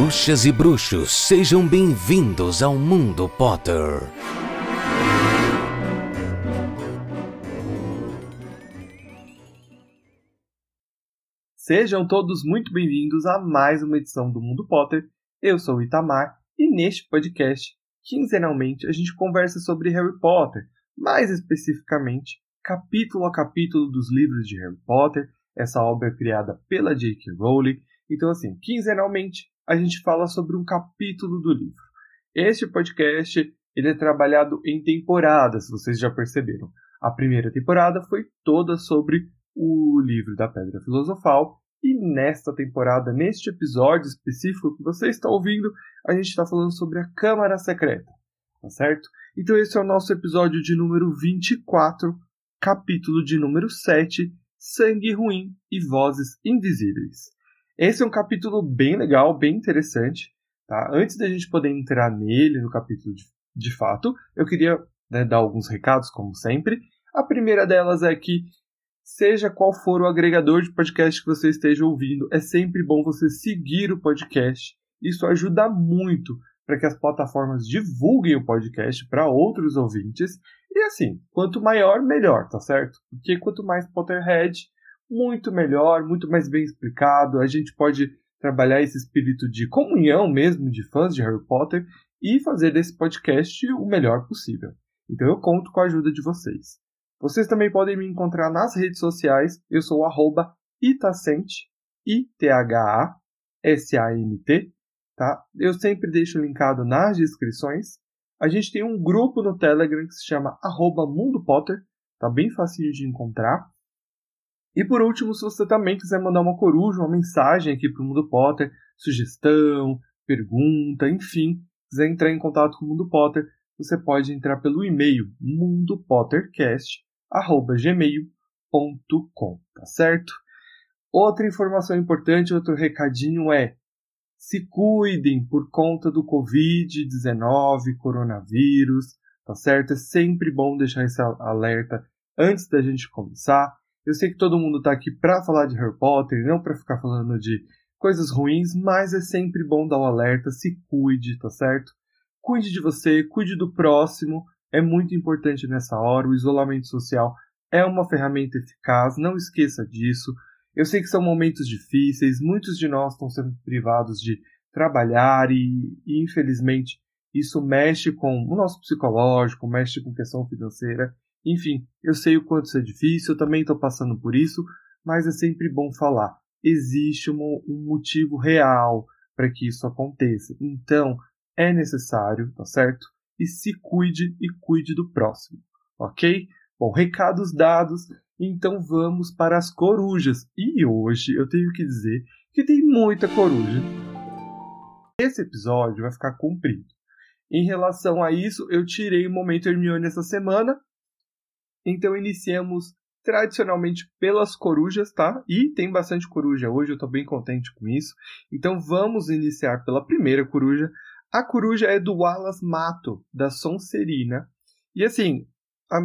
Bruxas e bruxos, sejam bem-vindos ao Mundo Potter. Sejam todos muito bem-vindos a mais uma edição do Mundo Potter. Eu sou o Itamar e neste podcast, quinzenalmente, a gente conversa sobre Harry Potter, mais especificamente, capítulo a capítulo dos livros de Harry Potter, essa obra criada pela J.K. Rowling. Então, assim, quinzenalmente, a gente fala sobre um capítulo do livro. Este podcast ele é trabalhado em temporadas, vocês já perceberam. A primeira temporada foi toda sobre o livro da Pedra Filosofal e nesta temporada, neste episódio específico que você está ouvindo, a gente está falando sobre a Câmara Secreta, tá certo? Então esse é o nosso episódio de número 24, capítulo de número 7, Sangue Ruim e Vozes Invisíveis. Esse é um capítulo bem legal, bem interessante. Tá? Antes da gente poder entrar nele, no capítulo de, de fato, eu queria né, dar alguns recados, como sempre. A primeira delas é que, seja qual for o agregador de podcast que você esteja ouvindo, é sempre bom você seguir o podcast. Isso ajuda muito para que as plataformas divulguem o podcast para outros ouvintes. E assim, quanto maior, melhor, tá certo? Porque quanto mais Potterhead, muito melhor, muito mais bem explicado. A gente pode trabalhar esse espírito de comunhão mesmo de fãs de Harry Potter e fazer desse podcast o melhor possível. Então eu conto com a ajuda de vocês. Vocês também podem me encontrar nas redes sociais. Eu sou arroba Itacente, I-T-H-A-S-A-N-T, tá? Eu sempre deixo linkado nas descrições. A gente tem um grupo no Telegram que se chama arroba Mundo Potter, tá bem facinho de encontrar. E por último, se você também quiser mandar uma coruja, uma mensagem aqui para o Mundo Potter, sugestão, pergunta, enfim, quiser entrar em contato com o Mundo Potter, você pode entrar pelo e-mail mundopottercast@gmail.com, tá certo? Outra informação importante, outro recadinho é: se cuidem por conta do COVID-19, coronavírus, tá certo? É sempre bom deixar esse alerta antes da gente começar. Eu sei que todo mundo está aqui para falar de Harry Potter, não para ficar falando de coisas ruins, mas é sempre bom dar o um alerta, se cuide, tá certo? Cuide de você, cuide do próximo, é muito importante nessa hora. O isolamento social é uma ferramenta eficaz, não esqueça disso. Eu sei que são momentos difíceis, muitos de nós estão sendo privados de trabalhar e, e infelizmente isso mexe com o nosso psicológico, mexe com questão financeira. Enfim, eu sei o quanto isso é difícil, eu também estou passando por isso, mas é sempre bom falar. Existe um, um motivo real para que isso aconteça. Então, é necessário, tá certo? E se cuide e cuide do próximo, ok? Bom, recados dados, então vamos para as corujas. E hoje eu tenho que dizer que tem muita coruja. Esse episódio vai ficar comprido. Em relação a isso, eu tirei o momento Hermione essa semana então iniciamos tradicionalmente pelas corujas, tá? E tem bastante coruja hoje, eu tô bem contente com isso. Então vamos iniciar pela primeira coruja. A coruja é do Wallace Mato, da Sonserina. E assim, a,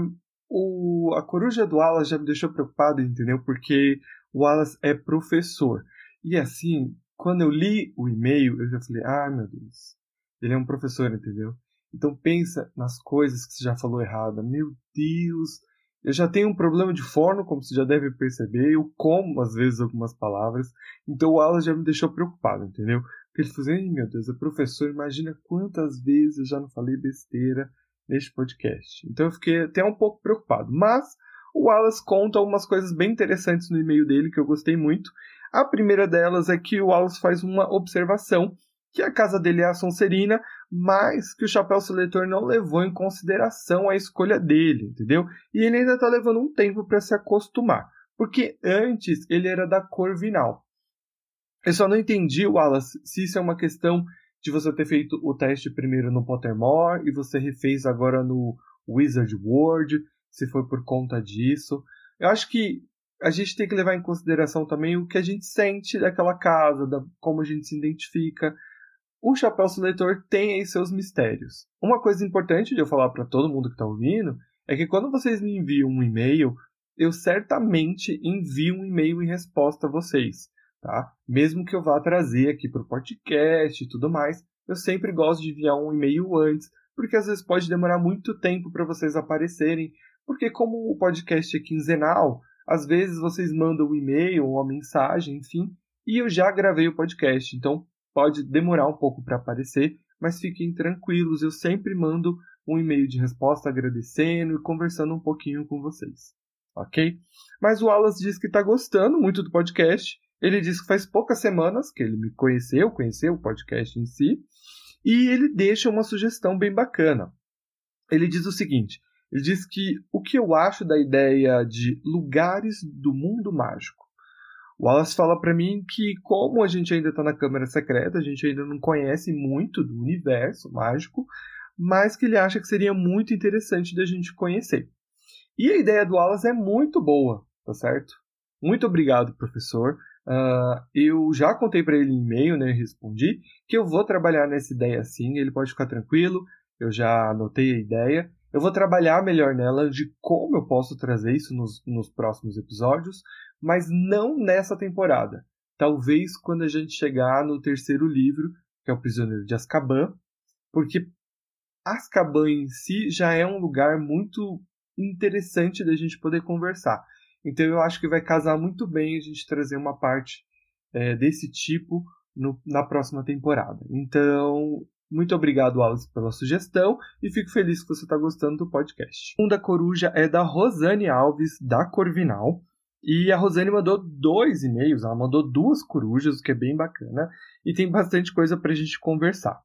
o, a coruja do Wallace já me deixou preocupado, entendeu? Porque o Wallace é professor. E assim, quando eu li o e-mail, eu já falei, ah, meu Deus, ele é um professor, entendeu? Então pensa nas coisas que você já falou errada. Meu Deus, eu já tenho um problema de forno, como você já deve perceber. Eu como às vezes algumas palavras. Então o Alan já me deixou preocupado, entendeu? Porque ele falou assim, meu Deus, é professor, imagina quantas vezes eu já não falei besteira neste podcast. Então eu fiquei até um pouco preocupado. Mas o Wallace conta algumas coisas bem interessantes no e-mail dele que eu gostei muito. A primeira delas é que o Wallace faz uma observação que a casa dele é a Sonserina, mas que o chapéu seletor não levou em consideração a escolha dele, entendeu? E ele ainda está levando um tempo para se acostumar, porque antes ele era da Corvinal. Eu só não entendi, Wallace, se isso é uma questão de você ter feito o teste primeiro no Pottermore e você refez agora no Wizard World, se foi por conta disso. Eu acho que a gente tem que levar em consideração também o que a gente sente daquela casa, da, como a gente se identifica o chapéu seletor tem aí seus mistérios. Uma coisa importante de eu falar para todo mundo que está ouvindo é que quando vocês me enviam um e-mail, eu certamente envio um e-mail em resposta a vocês, tá? Mesmo que eu vá trazer aqui para o podcast e tudo mais, eu sempre gosto de enviar um e-mail antes, porque às vezes pode demorar muito tempo para vocês aparecerem, porque como o podcast é quinzenal, às vezes vocês mandam um e-mail ou uma mensagem, enfim, e eu já gravei o podcast, então pode demorar um pouco para aparecer, mas fiquem tranquilos, eu sempre mando um e-mail de resposta agradecendo e conversando um pouquinho com vocês, ok? Mas o Wallace diz que está gostando muito do podcast. Ele diz que faz poucas semanas que ele me conheceu, conheceu o podcast em si, e ele deixa uma sugestão bem bacana. Ele diz o seguinte: ele diz que o que eu acho da ideia de lugares do mundo mágico. O Wallace fala para mim que, como a gente ainda está na Câmara Secreta, a gente ainda não conhece muito do universo mágico, mas que ele acha que seria muito interessante da gente conhecer. E a ideia do Wallace é muito boa, tá certo? Muito obrigado, professor. Uh, eu já contei para ele em e-mail, né? Respondi que eu vou trabalhar nessa ideia sim. Ele pode ficar tranquilo. Eu já anotei a ideia. Eu vou trabalhar melhor nela de como eu posso trazer isso nos, nos próximos episódios, mas não nessa temporada. Talvez quando a gente chegar no terceiro livro, que é o Prisioneiro de Azkaban, porque Azkaban em si já é um lugar muito interessante da gente poder conversar. Então eu acho que vai casar muito bem a gente trazer uma parte é, desse tipo no, na próxima temporada. Então, muito obrigado, Alice, pela sugestão e fico feliz que você está gostando do podcast. A segunda coruja é da Rosane Alves, da Corvinal. E a Rosane mandou dois e-mails, ela mandou duas corujas, o que é bem bacana, e tem bastante coisa para a gente conversar.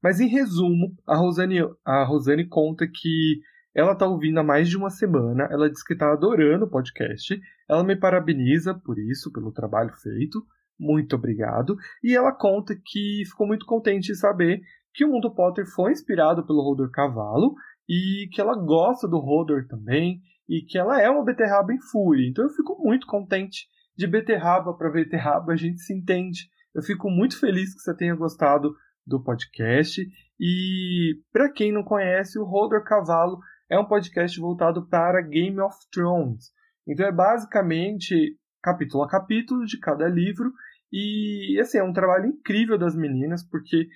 Mas em resumo, a Rosane, a Rosane conta que ela está ouvindo há mais de uma semana, ela diz que está adorando o podcast, ela me parabeniza por isso, pelo trabalho feito, muito obrigado, e ela conta que ficou muito contente de saber que o Mundo Potter foi inspirado pelo Rodor Cavalo e que ela gosta do Rodor também e que ela é uma beterraba em fúria. Então eu fico muito contente de beterraba para beterraba, a gente se entende. Eu fico muito feliz que você tenha gostado do podcast. E para quem não conhece, o Rodor Cavalo é um podcast voltado para Game of Thrones. Então é basicamente capítulo a capítulo de cada livro e assim, é um trabalho incrível das meninas, porque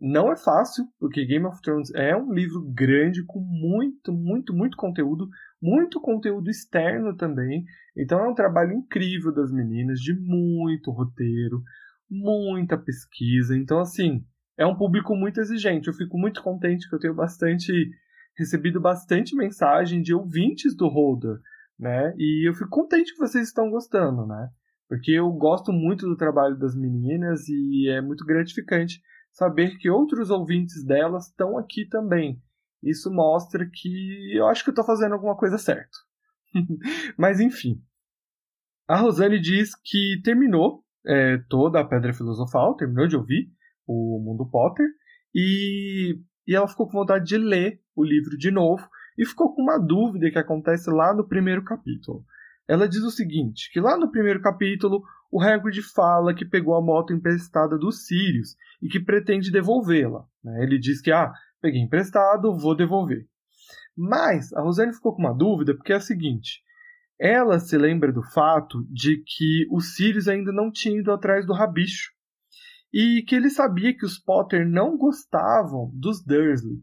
não é fácil, porque Game of Thrones é um livro grande com muito, muito, muito conteúdo, muito conteúdo externo também. Então é um trabalho incrível das meninas, de muito roteiro, muita pesquisa. Então assim, é um público muito exigente. Eu fico muito contente que eu tenho bastante recebido bastante mensagem de ouvintes do Holder, né? E eu fico contente que vocês estão gostando, né? Porque eu gosto muito do trabalho das meninas e é muito gratificante saber que outros ouvintes delas estão aqui também. Isso mostra que eu acho que eu estou fazendo alguma coisa certa. Mas enfim. A Rosane diz que terminou é, toda a Pedra Filosofal, terminou de ouvir o Mundo Potter, e, e ela ficou com vontade de ler o livro de novo e ficou com uma dúvida que acontece lá no primeiro capítulo. Ela diz o seguinte, que lá no primeiro capítulo o Hagrid fala que pegou a moto emprestada dos Sirius e que pretende devolvê-la. Né? Ele diz que, ah, peguei emprestado, vou devolver. Mas a Rosane ficou com uma dúvida porque é a seguinte, ela se lembra do fato de que os Sirius ainda não tinham ido atrás do rabicho e que ele sabia que os Potter não gostavam dos Dursley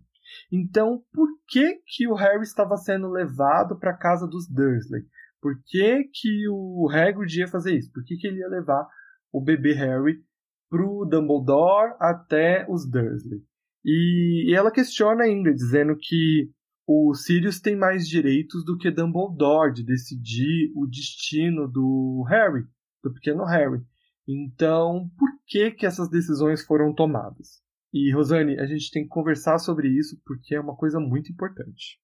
então, por que que o Harry estava sendo levado para a casa dos Dursley? Por que que o Hagrid ia fazer isso? Por que que ele ia levar o bebê Harry pro Dumbledore até os Dursley? E, e ela questiona ainda, dizendo que o Sirius tem mais direitos do que Dumbledore de decidir o destino do Harry, do pequeno Harry. Então, por que que essas decisões foram tomadas? E, Rosane, a gente tem que conversar sobre isso porque é uma coisa muito importante.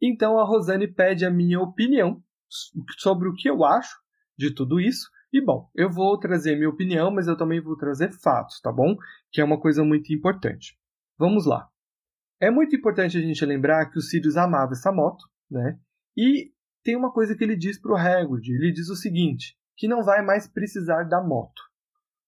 Então, a Rosane pede a minha opinião sobre o que eu acho de tudo isso. E, bom, eu vou trazer minha opinião, mas eu também vou trazer fatos, tá bom? Que é uma coisa muito importante. Vamos lá. É muito importante a gente lembrar que o Sirius amava essa moto, né? E tem uma coisa que ele diz para o Hagrid. Ele diz o seguinte, que não vai mais precisar da moto,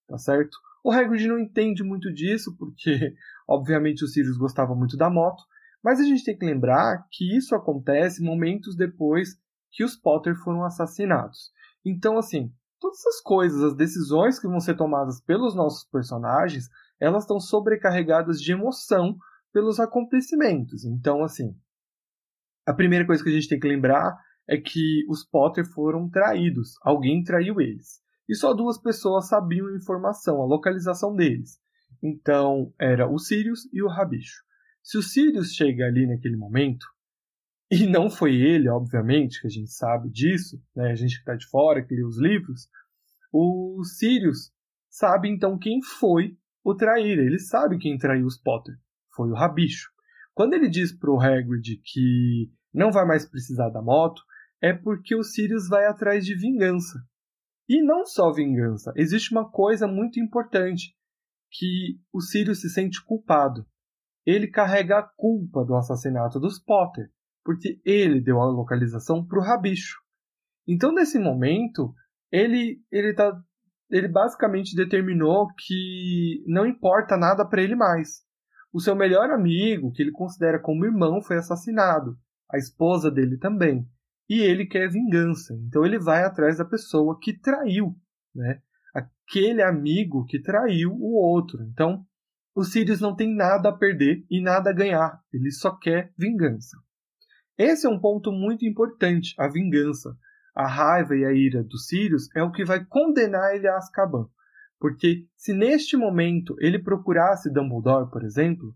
tá certo? O Hagrid não entende muito disso, porque, obviamente, o Sirius gostava muito da moto, mas a gente tem que lembrar que isso acontece momentos depois que os Potter foram assassinados. Então, assim, todas essas coisas, as decisões que vão ser tomadas pelos nossos personagens, elas estão sobrecarregadas de emoção pelos acontecimentos. Então, assim, a primeira coisa que a gente tem que lembrar é que os Potter foram traídos. Alguém traiu eles. E só duas pessoas sabiam a informação, a localização deles. Então, era o Sirius e o Rabicho. Se o Sirius chega ali naquele momento, e não foi ele, obviamente, que a gente sabe disso, né? a gente que está de fora, que lê os livros, o Sirius sabe então quem foi o traíra. Ele sabe quem traiu os Potter. Foi o Rabicho. Quando ele diz pro Hagrid que não vai mais precisar da moto, é porque o Sirius vai atrás de vingança. E não só vingança, existe uma coisa muito importante, que o Sirius se sente culpado. Ele carrega a culpa do assassinato dos Potter porque ele deu a localização para o rabicho. Então, nesse momento, ele ele tá ele basicamente determinou que não importa nada para ele mais. O seu melhor amigo, que ele considera como irmão, foi assassinado. A esposa dele também. E ele quer vingança. Então ele vai atrás da pessoa que traiu, né? Aquele amigo que traiu o outro. Então, o Sirius não tem nada a perder e nada a ganhar. Ele só quer vingança. Esse é um ponto muito importante, a vingança. A raiva e a ira dos Sirius é o que vai condenar ele a Azkaban. Porque se neste momento ele procurasse Dumbledore, por exemplo,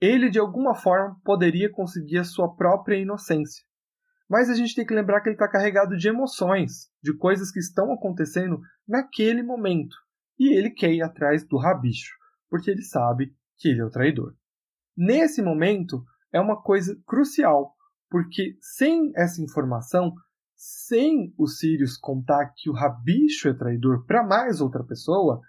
ele de alguma forma poderia conseguir a sua própria inocência. Mas a gente tem que lembrar que ele está carregado de emoções, de coisas que estão acontecendo naquele momento. E ele quer ir atrás do rabicho, porque ele sabe que ele é o traidor. Nesse momento, é uma coisa crucial, porque sem essa informação, sem o Sirius contar que o Rabicho é traidor para mais outra pessoa,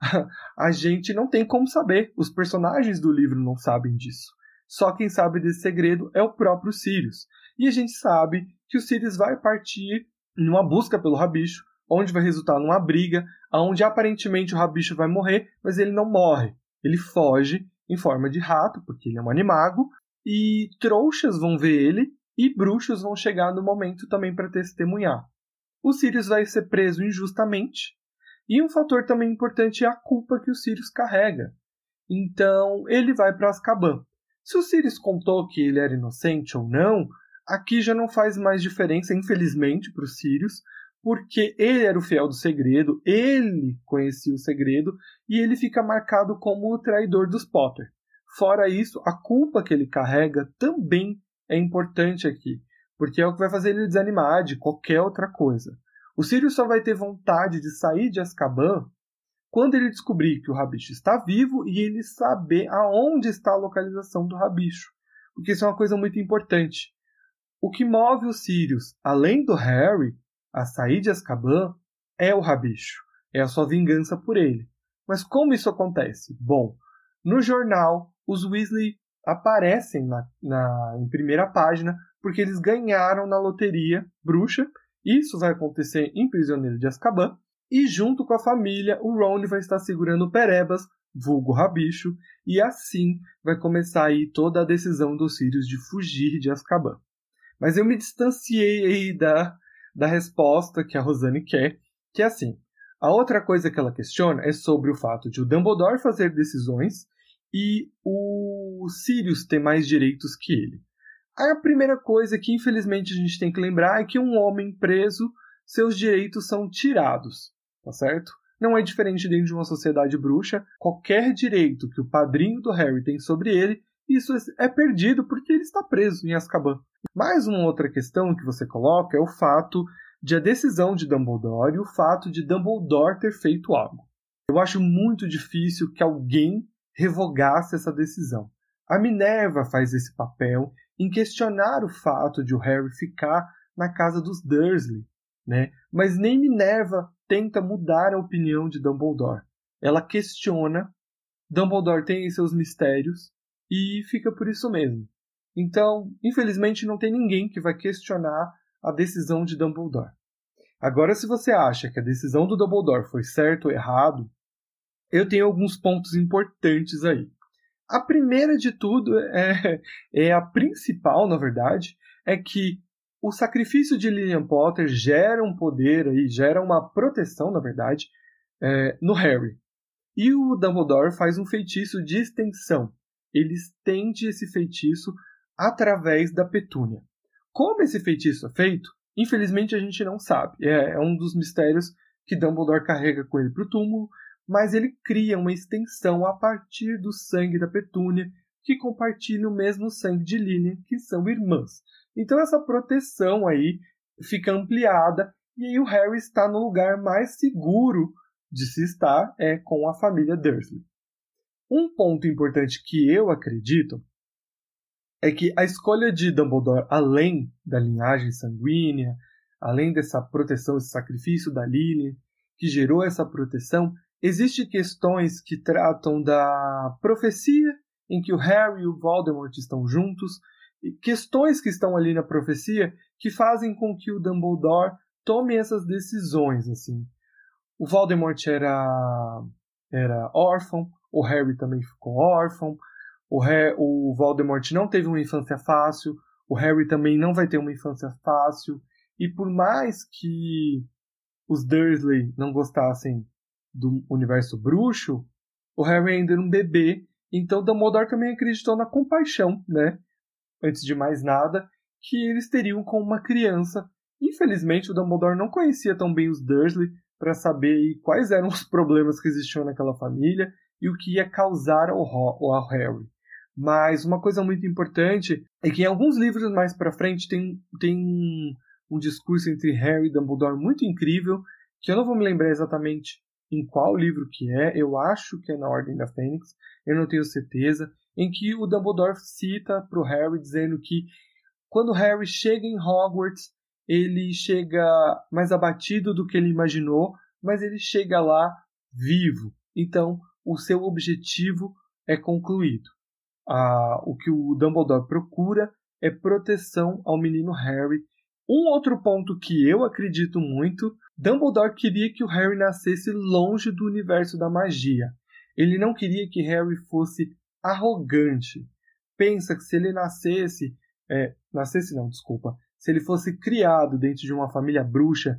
a gente não tem como saber. Os personagens do livro não sabem disso. Só quem sabe desse segredo é o próprio Sirius. E a gente sabe que o Sirius vai partir numa busca pelo Rabicho, onde vai resultar numa briga, onde aparentemente o Rabicho vai morrer, mas ele não morre. Ele foge em forma de rato, porque ele é um animago, e trouxas vão ver ele e bruxos vão chegar no momento também para testemunhar. O Sirius vai ser preso injustamente e um fator também importante é a culpa que o Sirius carrega. Então ele vai para Azkaban. Se o Sirius contou que ele era inocente ou não, aqui já não faz mais diferença, infelizmente, para o Sirius, porque ele era o fiel do segredo, ele conhecia o segredo e ele fica marcado como o traidor dos Potter. Fora isso, a culpa que ele carrega também é importante aqui, porque é o que vai fazer ele desanimar de qualquer outra coisa. O Sirius só vai ter vontade de sair de Azkaban quando ele descobrir que o Rabicho está vivo e ele saber aonde está a localização do Rabicho, porque isso é uma coisa muito importante. O que move o Sirius, além do Harry, a sair de Azkaban é o Rabicho, é a sua vingança por ele. Mas como isso acontece? Bom, no jornal os Weasley aparecem na, na, em primeira página porque eles ganharam na loteria bruxa. Isso vai acontecer em Prisioneiro de Azkaban. E junto com a família, o Ron vai estar segurando Perebas, vulgo Rabicho, e assim vai começar aí toda a decisão dos Sirius de fugir de Azkaban. Mas eu me distanciei aí da, da resposta que a Rosane quer, que é assim. A outra coisa que ela questiona é sobre o fato de o Dumbledore fazer decisões e o Sirius ter mais direitos que ele. A primeira coisa que infelizmente a gente tem que lembrar é que um homem preso, seus direitos são tirados, tá certo? Não é diferente dentro de uma sociedade bruxa. Qualquer direito que o padrinho do Harry tem sobre ele, isso é perdido porque ele está preso em Azkaban. Mais uma outra questão que você coloca é o fato de a decisão de Dumbledore e o fato de Dumbledore ter feito algo. Eu acho muito difícil que alguém revogasse essa decisão. A Minerva faz esse papel em questionar o fato de o Harry ficar na casa dos Dursley, né? Mas nem Minerva tenta mudar a opinião de Dumbledore. Ela questiona, Dumbledore tem seus mistérios e fica por isso mesmo. Então, infelizmente, não tem ninguém que vai questionar a decisão de Dumbledore. Agora, se você acha que a decisão do Dumbledore foi certo ou errado, eu tenho alguns pontos importantes aí. A primeira de tudo é, é a principal, na verdade, é que o sacrifício de Lillian Potter gera um poder aí, gera uma proteção, na verdade, é, no Harry. E o Dumbledore faz um feitiço de extensão. Ele estende esse feitiço através da petúnia. Como esse feitiço é feito, infelizmente a gente não sabe. É, é um dos mistérios que Dumbledore carrega com ele para o túmulo, mas ele cria uma extensão a partir do sangue da petúnia, que compartilha o mesmo sangue de Lilian, que são irmãs. Então essa proteção aí fica ampliada e aí o Harry está no lugar mais seguro de se estar é com a família Dursley. Um ponto importante que eu acredito é que a escolha de Dumbledore, além da linhagem sanguínea, além dessa proteção, esse sacrifício da Lily, que gerou essa proteção, existem questões que tratam da profecia em que o Harry e o Voldemort estão juntos, questões que estão ali na profecia que fazem com que o Dumbledore tome essas decisões assim. O Voldemort era era órfão, o Harry também ficou órfão, o, Harry, o Voldemort não teve uma infância fácil, o Harry também não vai ter uma infância fácil, e por mais que os Dursley não gostassem do universo bruxo, o Harry ainda era um bebê, então Dumbledore também acreditou na compaixão, né? Antes de mais nada, que eles teriam com uma criança. Infelizmente, o Dumbledore não conhecia tão bem os Dursley para saber quais eram os problemas que existiam naquela família e o que ia causar ao, ao Harry. Mas uma coisa muito importante é que em alguns livros mais para frente tem, tem um, um discurso entre Harry e Dumbledore muito incrível, que eu não vou me lembrar exatamente em qual livro que é, eu acho que é na Ordem da Fênix, eu não tenho certeza, em que o Dumbledore cita para o Harry dizendo que quando Harry chega em Hogwarts, ele chega mais abatido do que ele imaginou, mas ele chega lá vivo. Então, o seu objetivo é concluído a, o que o Dumbledore procura é proteção ao menino Harry. Um outro ponto que eu acredito muito, Dumbledore queria que o Harry nascesse longe do universo da magia. Ele não queria que Harry fosse arrogante. Pensa que se ele nascesse, é, nascesse não, desculpa, se ele fosse criado dentro de uma família bruxa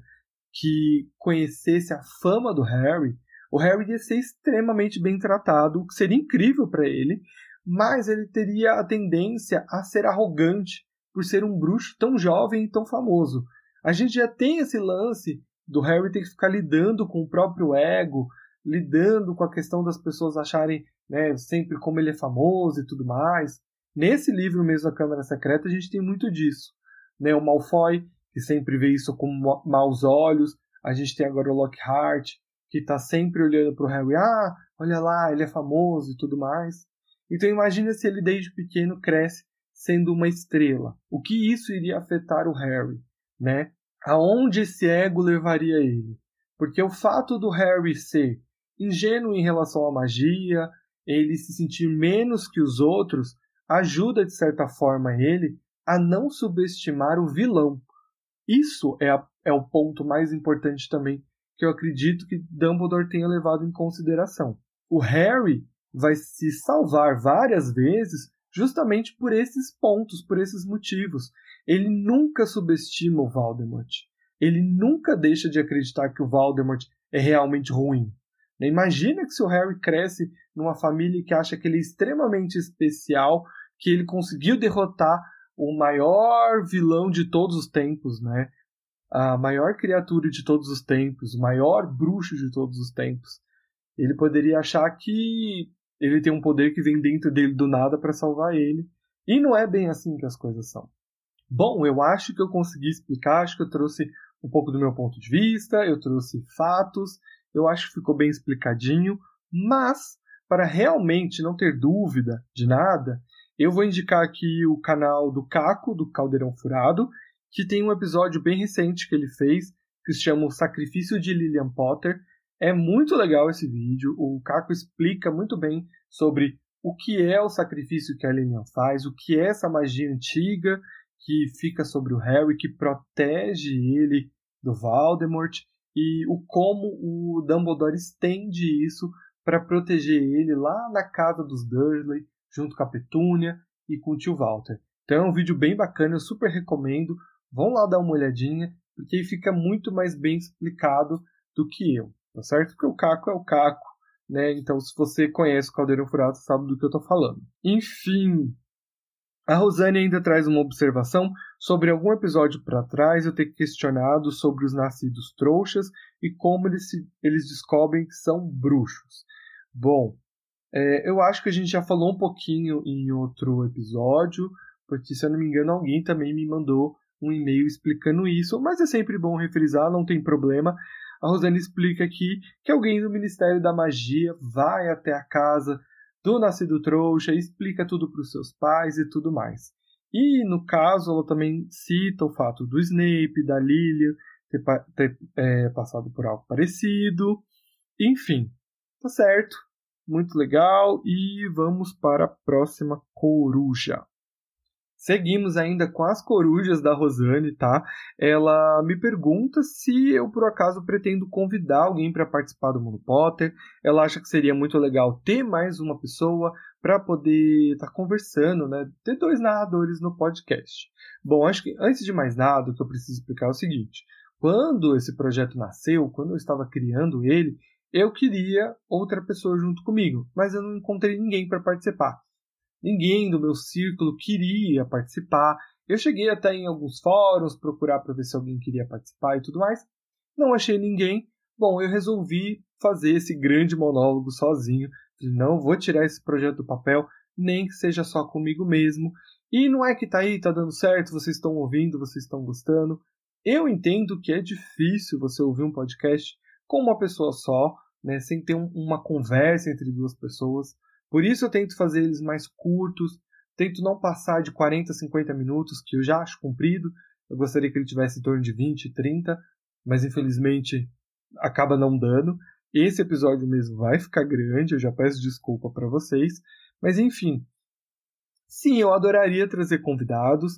que conhecesse a fama do Harry, o Harry ia ser extremamente bem tratado, o que seria incrível para ele, mas ele teria a tendência a ser arrogante por ser um bruxo tão jovem e tão famoso. A gente já tem esse lance do Harry ter que ficar lidando com o próprio ego, lidando com a questão das pessoas acharem né, sempre como ele é famoso e tudo mais. Nesse livro mesmo, A Câmara Secreta, a gente tem muito disso. Né, o Malfoy, que sempre vê isso com maus olhos. A gente tem agora o Lockhart, que está sempre olhando para o Harry. Ah, olha lá, ele é famoso e tudo mais. Então imagina se ele desde pequeno cresce sendo uma estrela. O que isso iria afetar o Harry, né? Aonde esse ego levaria ele? Porque o fato do Harry ser ingênuo em relação à magia, ele se sentir menos que os outros, ajuda de certa forma ele a não subestimar o vilão. Isso é, a, é o ponto mais importante também que eu acredito que Dumbledore tenha levado em consideração. O Harry vai se salvar várias vezes justamente por esses pontos, por esses motivos. Ele nunca subestima o Voldemort. Ele nunca deixa de acreditar que o Voldemort é realmente ruim. Imagina que se o Harry cresce numa família que acha que ele é extremamente especial, que ele conseguiu derrotar o maior vilão de todos os tempos, né? A maior criatura de todos os tempos, o maior bruxo de todos os tempos. Ele poderia achar que ele tem um poder que vem dentro dele do nada para salvar ele. E não é bem assim que as coisas são. Bom, eu acho que eu consegui explicar, acho que eu trouxe um pouco do meu ponto de vista, eu trouxe fatos, eu acho que ficou bem explicadinho, mas para realmente não ter dúvida de nada, eu vou indicar aqui o canal do Caco, do Caldeirão Furado, que tem um episódio bem recente que ele fez, que se chama O Sacrifício de Lillian Potter, é muito legal esse vídeo. O Caco explica muito bem sobre o que é o sacrifício que a Lilian faz, o que é essa magia antiga que fica sobre o Harry, que protege ele do Voldemort e o como o Dumbledore estende isso para proteger ele lá na casa dos Dursley, junto com a Petúnia e com o tio Walter. Então é um vídeo bem bacana, eu super recomendo. vão lá dar uma olhadinha, porque aí fica muito mais bem explicado do que eu, tá certo? Porque o Caco é o Caco, né? Então, se você conhece o Caldeirão Furado, sabe do que eu tô falando. Enfim, a Rosane ainda traz uma observação sobre algum episódio para trás eu ter questionado sobre os nascidos trouxas e como eles, se, eles descobrem que são bruxos. Bom, é, eu acho que a gente já falou um pouquinho em outro episódio, porque se eu não me engano alguém também me mandou um e-mail explicando isso, mas é sempre bom refrisar, não tem problema. A Rosane explica aqui que alguém do Ministério da Magia vai até a casa do Nascido Trouxa, explica tudo para os seus pais e tudo mais. E no caso, ela também cita o fato do Snape, da Lilian ter, ter é, passado por algo parecido. Enfim, tá certo, muito legal. E vamos para a próxima coruja. Seguimos ainda com as corujas da Rosane, tá? Ela me pergunta se eu por acaso pretendo convidar alguém para participar do Mundo Potter. Ela acha que seria muito legal ter mais uma pessoa para poder estar tá conversando, né? Ter dois narradores no podcast. Bom, acho que antes de mais nada, o que eu preciso explicar é o seguinte: quando esse projeto nasceu, quando eu estava criando ele, eu queria outra pessoa junto comigo, mas eu não encontrei ninguém para participar. Ninguém do meu círculo queria participar. Eu cheguei até em alguns fóruns procurar para ver se alguém queria participar e tudo mais. Não achei ninguém. Bom, eu resolvi fazer esse grande monólogo sozinho. Não vou tirar esse projeto do papel, nem que seja só comigo mesmo. E não é que tá aí, tá dando certo, vocês estão ouvindo, vocês estão gostando. Eu entendo que é difícil você ouvir um podcast com uma pessoa só, né, sem ter um, uma conversa entre duas pessoas. Por isso eu tento fazer eles mais curtos, tento não passar de 40, 50 minutos, que eu já acho comprido. Eu gostaria que ele tivesse em torno de 20, 30, mas infelizmente acaba não dando. Esse episódio mesmo vai ficar grande, eu já peço desculpa para vocês, mas enfim. Sim, eu adoraria trazer convidados.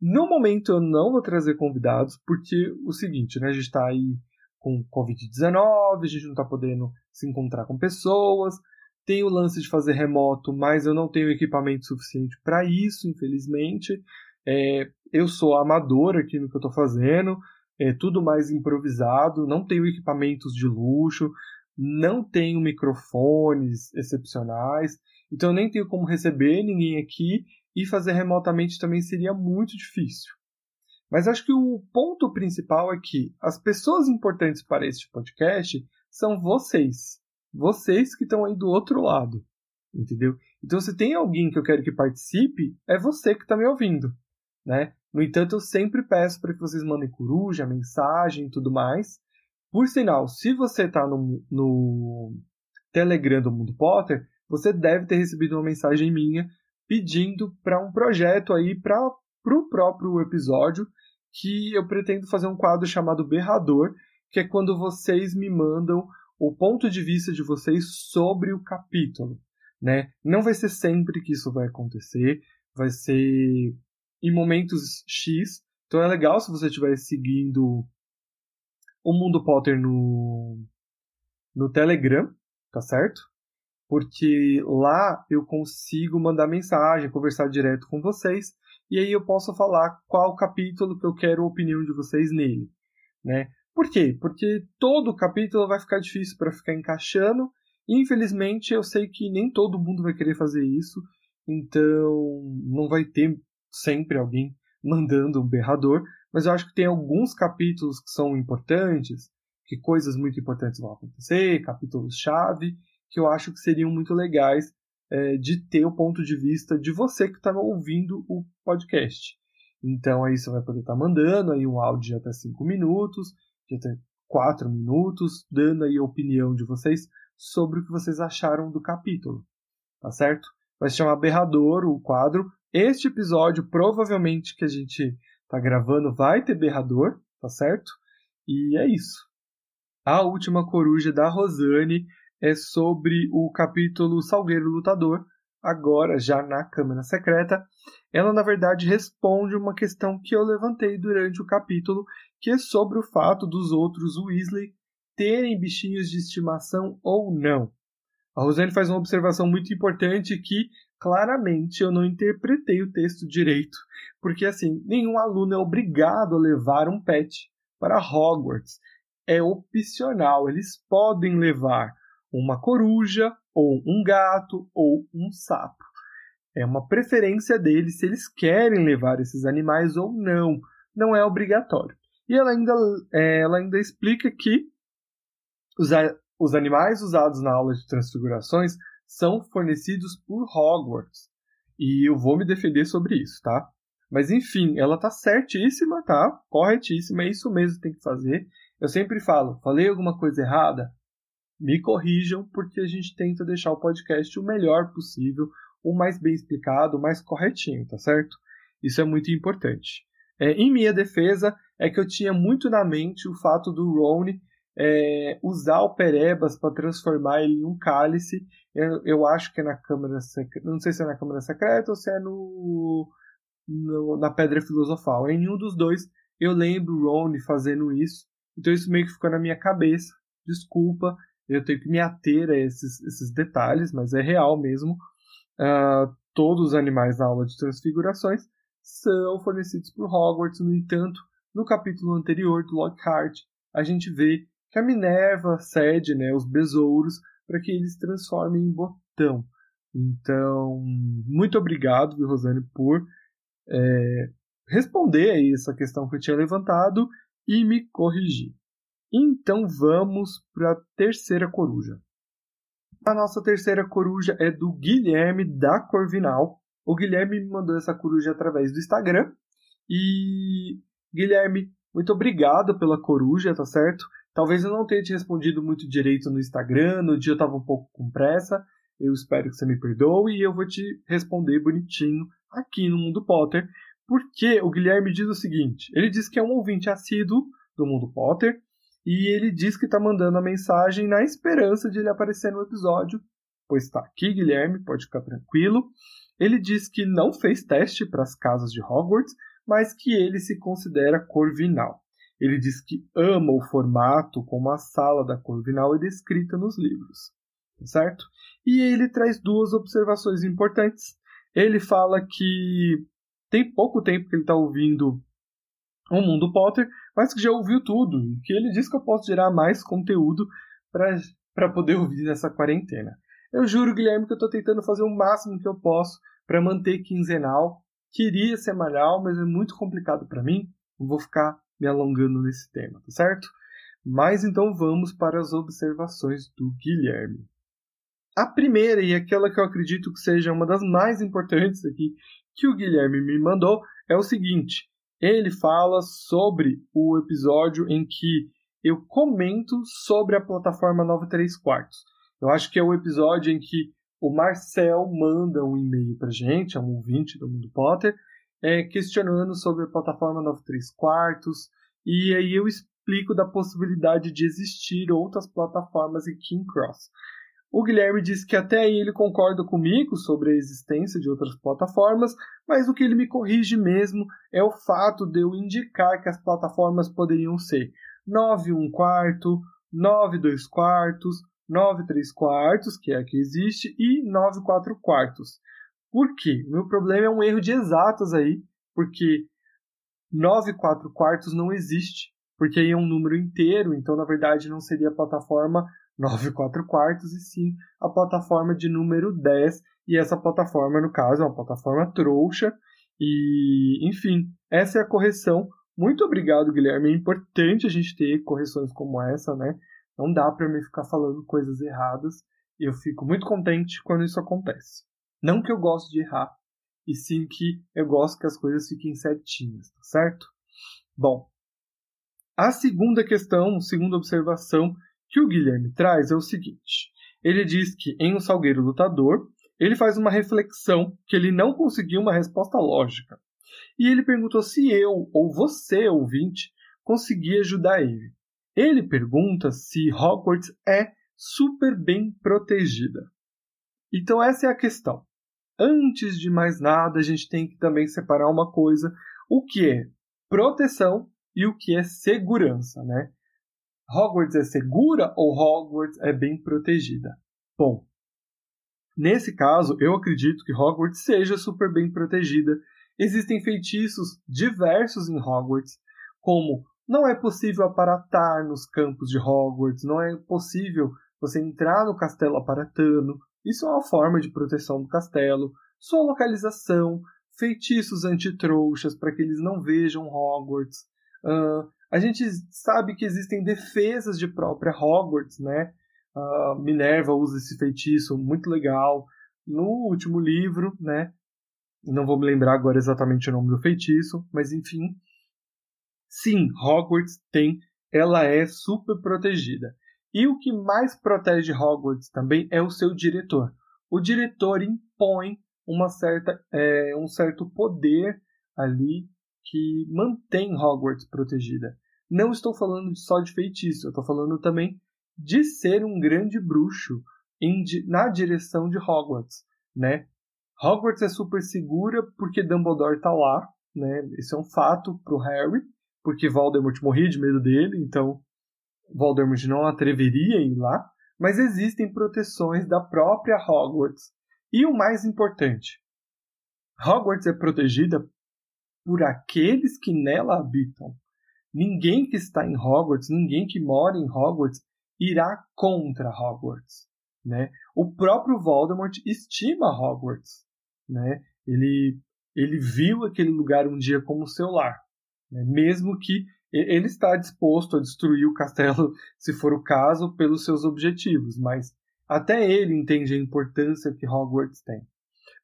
No momento eu não vou trazer convidados, porque o seguinte, né, a gente está aí com Covid-19, a gente não está podendo se encontrar com pessoas, tem o lance de fazer remoto, mas eu não tenho equipamento suficiente para isso, infelizmente. É, eu sou amador aqui no que eu estou fazendo, é tudo mais improvisado, não tenho equipamentos de luxo, não tenho microfones excepcionais, então nem tenho como receber ninguém aqui e fazer remotamente também seria muito difícil. Mas acho que o ponto principal é que as pessoas importantes para este podcast são vocês vocês que estão aí do outro lado, entendeu? Então, se tem alguém que eu quero que participe, é você que está me ouvindo, né? No entanto, eu sempre peço para que vocês mandem coruja, mensagem e tudo mais. Por sinal, se você está no, no Telegram do Mundo Potter, você deve ter recebido uma mensagem minha pedindo para um projeto aí para o próprio episódio que eu pretendo fazer um quadro chamado Berrador, que é quando vocês me mandam o ponto de vista de vocês sobre o capítulo, né? Não vai ser sempre que isso vai acontecer, vai ser em momentos X. Então é legal se você estiver seguindo o Mundo Potter no no Telegram, tá certo? Porque lá eu consigo mandar mensagem, conversar direto com vocês, e aí eu posso falar qual capítulo que eu quero a opinião de vocês nele, né? Por quê? Porque todo capítulo vai ficar difícil para ficar encaixando. E, infelizmente, eu sei que nem todo mundo vai querer fazer isso. Então, não vai ter sempre alguém mandando um berrador. Mas eu acho que tem alguns capítulos que são importantes, que coisas muito importantes vão acontecer, capítulos-chave, que eu acho que seriam muito legais é, de ter o ponto de vista de você que está ouvindo o podcast. Então aí você vai poder estar tá mandando aí um áudio de até 5 minutos, de até quatro minutos, dando aí a opinião de vocês sobre o que vocês acharam do capítulo, tá certo? Vai se chamar Berrador o quadro. Este episódio, provavelmente que a gente tá gravando, vai ter Berrador, tá certo? E é isso. A última coruja da Rosane é sobre o capítulo Salgueiro Lutador, agora já na Câmara Secreta. Ela, na verdade, responde uma questão que eu levantei durante o capítulo que sobre o fato dos outros Weasley terem bichinhos de estimação ou não. A Rosane faz uma observação muito importante que claramente eu não interpretei o texto direito, porque assim, nenhum aluno é obrigado a levar um pet para Hogwarts. É opcional, eles podem levar uma coruja, ou um gato, ou um sapo. É uma preferência deles se eles querem levar esses animais ou não. Não é obrigatório. E ela ainda, é, ela ainda explica que os, os animais usados na aula de transfigurações são fornecidos por Hogwarts. E eu vou me defender sobre isso, tá? Mas enfim, ela tá certíssima, tá? Corretíssima, é isso mesmo que tem que fazer. Eu sempre falo, falei alguma coisa errada? Me corrijam, porque a gente tenta deixar o podcast o melhor possível, o mais bem explicado, o mais corretinho, tá certo? Isso é muito importante. É, em minha defesa, é que eu tinha muito na mente o fato do Ron é, usar o Perebas para transformar ele em um cálice. Eu, eu, acho que é na Câmara Secreta. Não sei se é na Câmara Secreta ou se é no, no, na Pedra Filosofal. Em nenhum dos dois eu lembro o Ron fazendo isso. Então isso meio que ficou na minha cabeça. Desculpa, eu tenho que me ater a esses, esses detalhes, mas é real mesmo. Uh, todos os animais na aula de transfigurações são fornecidos por Hogwarts. No entanto, no capítulo anterior do Lockhart, a gente vê que a Minerva cede né, os besouros para que eles transformem em botão. Então, muito obrigado, Rosane, por é, responder a essa questão que eu tinha levantado e me corrigir. Então vamos para a terceira coruja. A nossa terceira coruja é do Guilherme da Corvinal. O Guilherme me mandou essa coruja através do Instagram. E Guilherme, muito obrigado pela coruja, tá certo? Talvez eu não tenha te respondido muito direito no Instagram, no dia eu estava um pouco com pressa. Eu espero que você me perdoe e eu vou te responder bonitinho aqui no Mundo Potter. Porque o Guilherme diz o seguinte: ele diz que é um ouvinte assíduo do Mundo Potter e ele diz que está mandando a mensagem na esperança de ele aparecer no episódio. Pois está aqui, Guilherme, pode ficar tranquilo. Ele diz que não fez teste para as casas de Hogwarts, mas que ele se considera corvinal. Ele diz que ama o formato como a sala da Corvinal é descrita nos livros, certo? E ele traz duas observações importantes. Ele fala que tem pouco tempo que ele está ouvindo o Mundo Potter, mas que já ouviu tudo, e que ele diz que eu posso gerar mais conteúdo para poder ouvir nessa quarentena. Eu juro, Guilherme, que eu estou tentando fazer o máximo que eu posso para manter quinzenal. Queria semanal, mas é muito complicado para mim. Não vou ficar me alongando nesse tema, tá certo? Mas então vamos para as observações do Guilherme. A primeira, e aquela que eu acredito que seja uma das mais importantes aqui, que o Guilherme me mandou, é o seguinte: ele fala sobre o episódio em que eu comento sobre a plataforma 93 quartos. Eu acho que é o episódio em que o Marcel manda um e-mail pra gente, é um ouvinte do Mundo Potter, é, questionando sobre a plataforma 93 quartos, e aí eu explico da possibilidade de existir outras plataformas em King Cross. O Guilherme disse que até aí ele concorda comigo sobre a existência de outras plataformas, mas o que ele me corrige mesmo é o fato de eu indicar que as plataformas poderiam ser 9 1 quarto, 9 2 quartos, 9 3 quartos, que é a que existe, e 9 4 quartos. Por quê? O meu problema é um erro de exatas aí, porque 9 4 quartos não existe, porque aí é um número inteiro, então na verdade não seria a plataforma 9 4 quartos, e sim a plataforma de número 10, e essa plataforma, no caso, é uma plataforma trouxa, e enfim, essa é a correção. Muito obrigado, Guilherme. É importante a gente ter correções como essa, né? Não dá para me ficar falando coisas erradas. Eu fico muito contente quando isso acontece. Não que eu gosto de errar, e sim que eu gosto que as coisas fiquem certinhas, tá certo? Bom, a segunda questão, a segunda observação que o Guilherme traz é o seguinte: ele diz que em O Salgueiro Lutador, ele faz uma reflexão que ele não conseguiu uma resposta lógica. E ele perguntou se eu, ou você, ouvinte, conseguia ajudar ele. Ele pergunta se Hogwarts é super bem protegida. Então essa é a questão. Antes de mais nada, a gente tem que também separar uma coisa, o que é proteção e o que é segurança, né? Hogwarts é segura ou Hogwarts é bem protegida? Bom, Nesse caso, eu acredito que Hogwarts seja super bem protegida. Existem feitiços diversos em Hogwarts, como não é possível aparatar nos campos de Hogwarts, não é possível você entrar no castelo aparatando. Isso é uma forma de proteção do castelo. Sua localização, feitiços antitrouxas para que eles não vejam Hogwarts. Uh, a gente sabe que existem defesas de própria Hogwarts, né? Uh, Minerva usa esse feitiço muito legal no último livro, né? Não vou me lembrar agora exatamente o nome do feitiço, mas enfim. Sim, Hogwarts tem, ela é super protegida. E o que mais protege Hogwarts também é o seu diretor. O diretor impõe uma certa, é, um certo poder ali que mantém Hogwarts protegida. Não estou falando só de feitiço, estou falando também de ser um grande bruxo em, na direção de Hogwarts, né? Hogwarts é super segura porque Dumbledore está lá, né? Isso é um fato para o Harry, porque Voldemort morria de medo dele, então Voldemort não atreveria a ir lá. Mas existem proteções da própria Hogwarts. E o mais importante, Hogwarts é protegida por aqueles que nela habitam. Ninguém que está em Hogwarts, ninguém que mora em Hogwarts irá contra Hogwarts, né? O próprio Voldemort estima Hogwarts, né? Ele ele viu aquele lugar um dia como seu lar, né? mesmo que ele está disposto a destruir o castelo, se for o caso, pelos seus objetivos, mas até ele entende a importância que Hogwarts tem.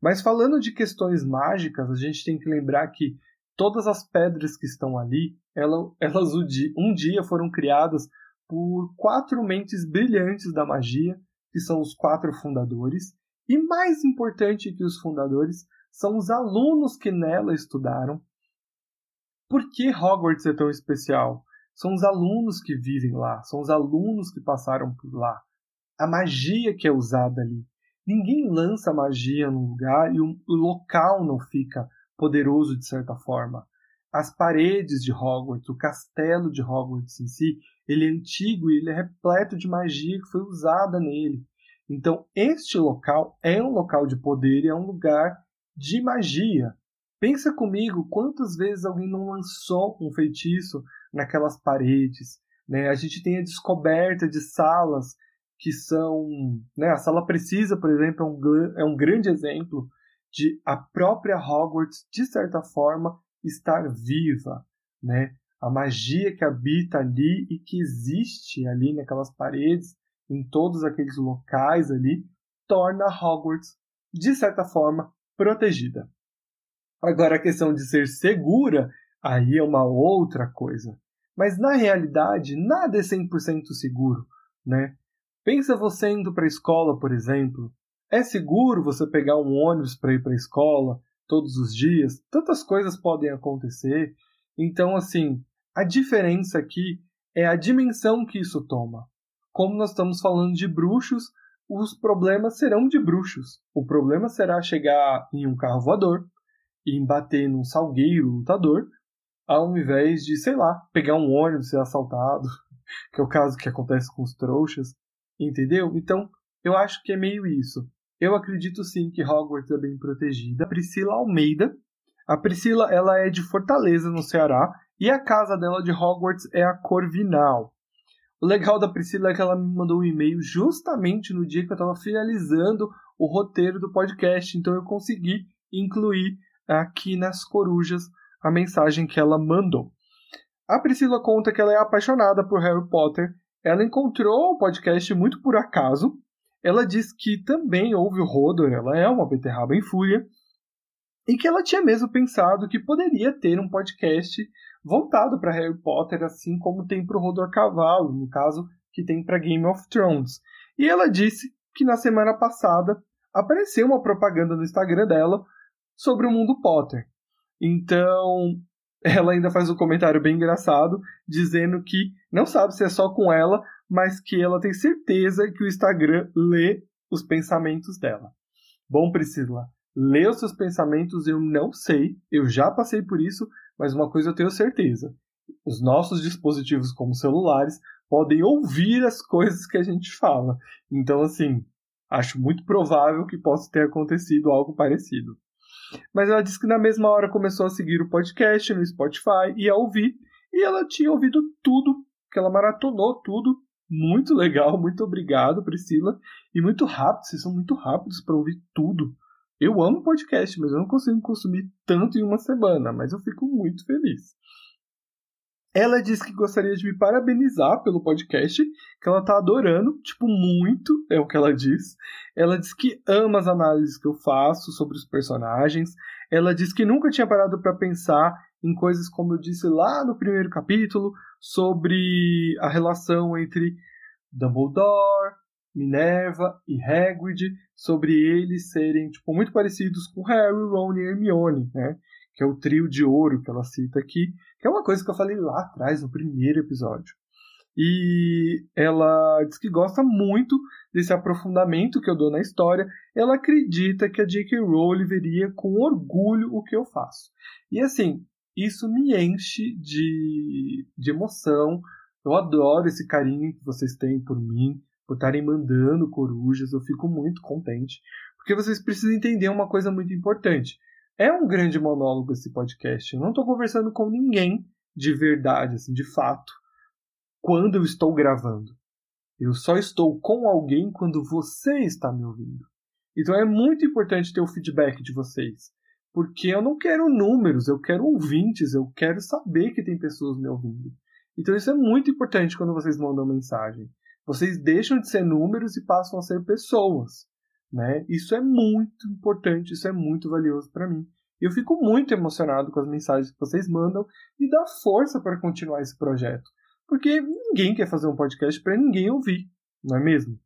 Mas falando de questões mágicas, a gente tem que lembrar que todas as pedras que estão ali, elas, um dia foram criadas por quatro mentes brilhantes da magia, que são os quatro fundadores, e mais importante que os fundadores, são os alunos que nela estudaram. Por que Hogwarts é tão especial? São os alunos que vivem lá, são os alunos que passaram por lá. A magia que é usada ali. Ninguém lança magia num lugar e o local não fica poderoso de certa forma. As paredes de Hogwarts, o castelo de Hogwarts em si, ele é antigo e ele é repleto de magia que foi usada nele. Então, este local é um local de poder e é um lugar de magia. Pensa comigo quantas vezes alguém não lançou um feitiço naquelas paredes. Né? A gente tem a descoberta de salas que são. Né? A sala precisa, por exemplo, é um, é um grande exemplo de a própria Hogwarts, de certa forma, estar viva. Né? a magia que habita ali e que existe ali naquelas paredes, em todos aqueles locais ali, torna Hogwarts, de certa forma, protegida. Agora, a questão de ser segura, aí é uma outra coisa. Mas na realidade, nada é 100% seguro, né? Pensa você indo para a escola, por exemplo. É seguro você pegar um ônibus para ir para a escola todos os dias? Tantas coisas podem acontecer. Então, assim, a diferença aqui é a dimensão que isso toma. Como nós estamos falando de bruxos, os problemas serão de bruxos. O problema será chegar em um carro voador e bater num salgueiro lutador, ao invés de, sei lá, pegar um ônibus e ser assaltado, que é o caso que acontece com os trouxas, entendeu? Então, eu acho que é meio isso. Eu acredito sim que Hogwarts é bem protegida. Priscila Almeida. A Priscila, ela é de Fortaleza, no Ceará, e a casa dela de Hogwarts é a Corvinal. O legal da Priscila é que ela me mandou um e-mail justamente no dia que eu estava finalizando o roteiro do podcast, então eu consegui incluir aqui nas corujas a mensagem que ela mandou. A Priscila conta que ela é apaixonada por Harry Potter. Ela encontrou o podcast muito por acaso. Ela diz que também ouve o Rodor, ela é uma beterraba em fúria. E que ela tinha mesmo pensado que poderia ter um podcast voltado para Harry Potter, assim como tem para o Rodor Cavalo, no caso, que tem para Game of Thrones. E ela disse que na semana passada apareceu uma propaganda no Instagram dela sobre o mundo Potter. Então, ela ainda faz um comentário bem engraçado, dizendo que não sabe se é só com ela, mas que ela tem certeza que o Instagram lê os pensamentos dela. Bom, Priscila, ler os seus pensamentos eu não sei, eu já passei por isso, mas uma coisa eu tenho certeza: os nossos dispositivos, como celulares, podem ouvir as coisas que a gente fala. Então, assim, Acho muito provável que possa ter acontecido algo parecido. Mas ela disse que na mesma hora começou a seguir o podcast no Spotify e a ouvir, e ela tinha ouvido tudo, que ela maratonou tudo. Muito legal, muito obrigado, Priscila. E muito rápido, vocês são muito rápidos para ouvir tudo. Eu amo podcast, mas eu não consigo consumir tanto em uma semana, mas eu fico muito feliz. Ela disse que gostaria de me parabenizar pelo podcast, que ela tá adorando, tipo, muito, é o que ela diz. Ela diz que ama as análises que eu faço sobre os personagens. Ela diz que nunca tinha parado para pensar em coisas como eu disse lá no primeiro capítulo, sobre a relação entre Dumbledore, Minerva e Hagrid, sobre eles serem tipo muito parecidos com Harry, Ron e Hermione, né? Que é o trio de ouro que ela cita aqui, que é uma coisa que eu falei lá atrás no primeiro episódio. E ela diz que gosta muito desse aprofundamento que eu dou na história. Ela acredita que a J.K. Rowling veria com orgulho o que eu faço. E assim, isso me enche de, de emoção. Eu adoro esse carinho que vocês têm por mim, por estarem mandando corujas. Eu fico muito contente. Porque vocês precisam entender uma coisa muito importante. É um grande monólogo esse podcast. Eu não estou conversando com ninguém de verdade, assim, de fato, quando eu estou gravando. Eu só estou com alguém quando você está me ouvindo. Então é muito importante ter o feedback de vocês. Porque eu não quero números, eu quero ouvintes, eu quero saber que tem pessoas me ouvindo. Então isso é muito importante quando vocês mandam mensagem. Vocês deixam de ser números e passam a ser pessoas. Né? Isso é muito importante, isso é muito valioso para mim. Eu fico muito emocionado com as mensagens que vocês mandam e dá força para continuar esse projeto. Porque ninguém quer fazer um podcast para ninguém ouvir, não é mesmo?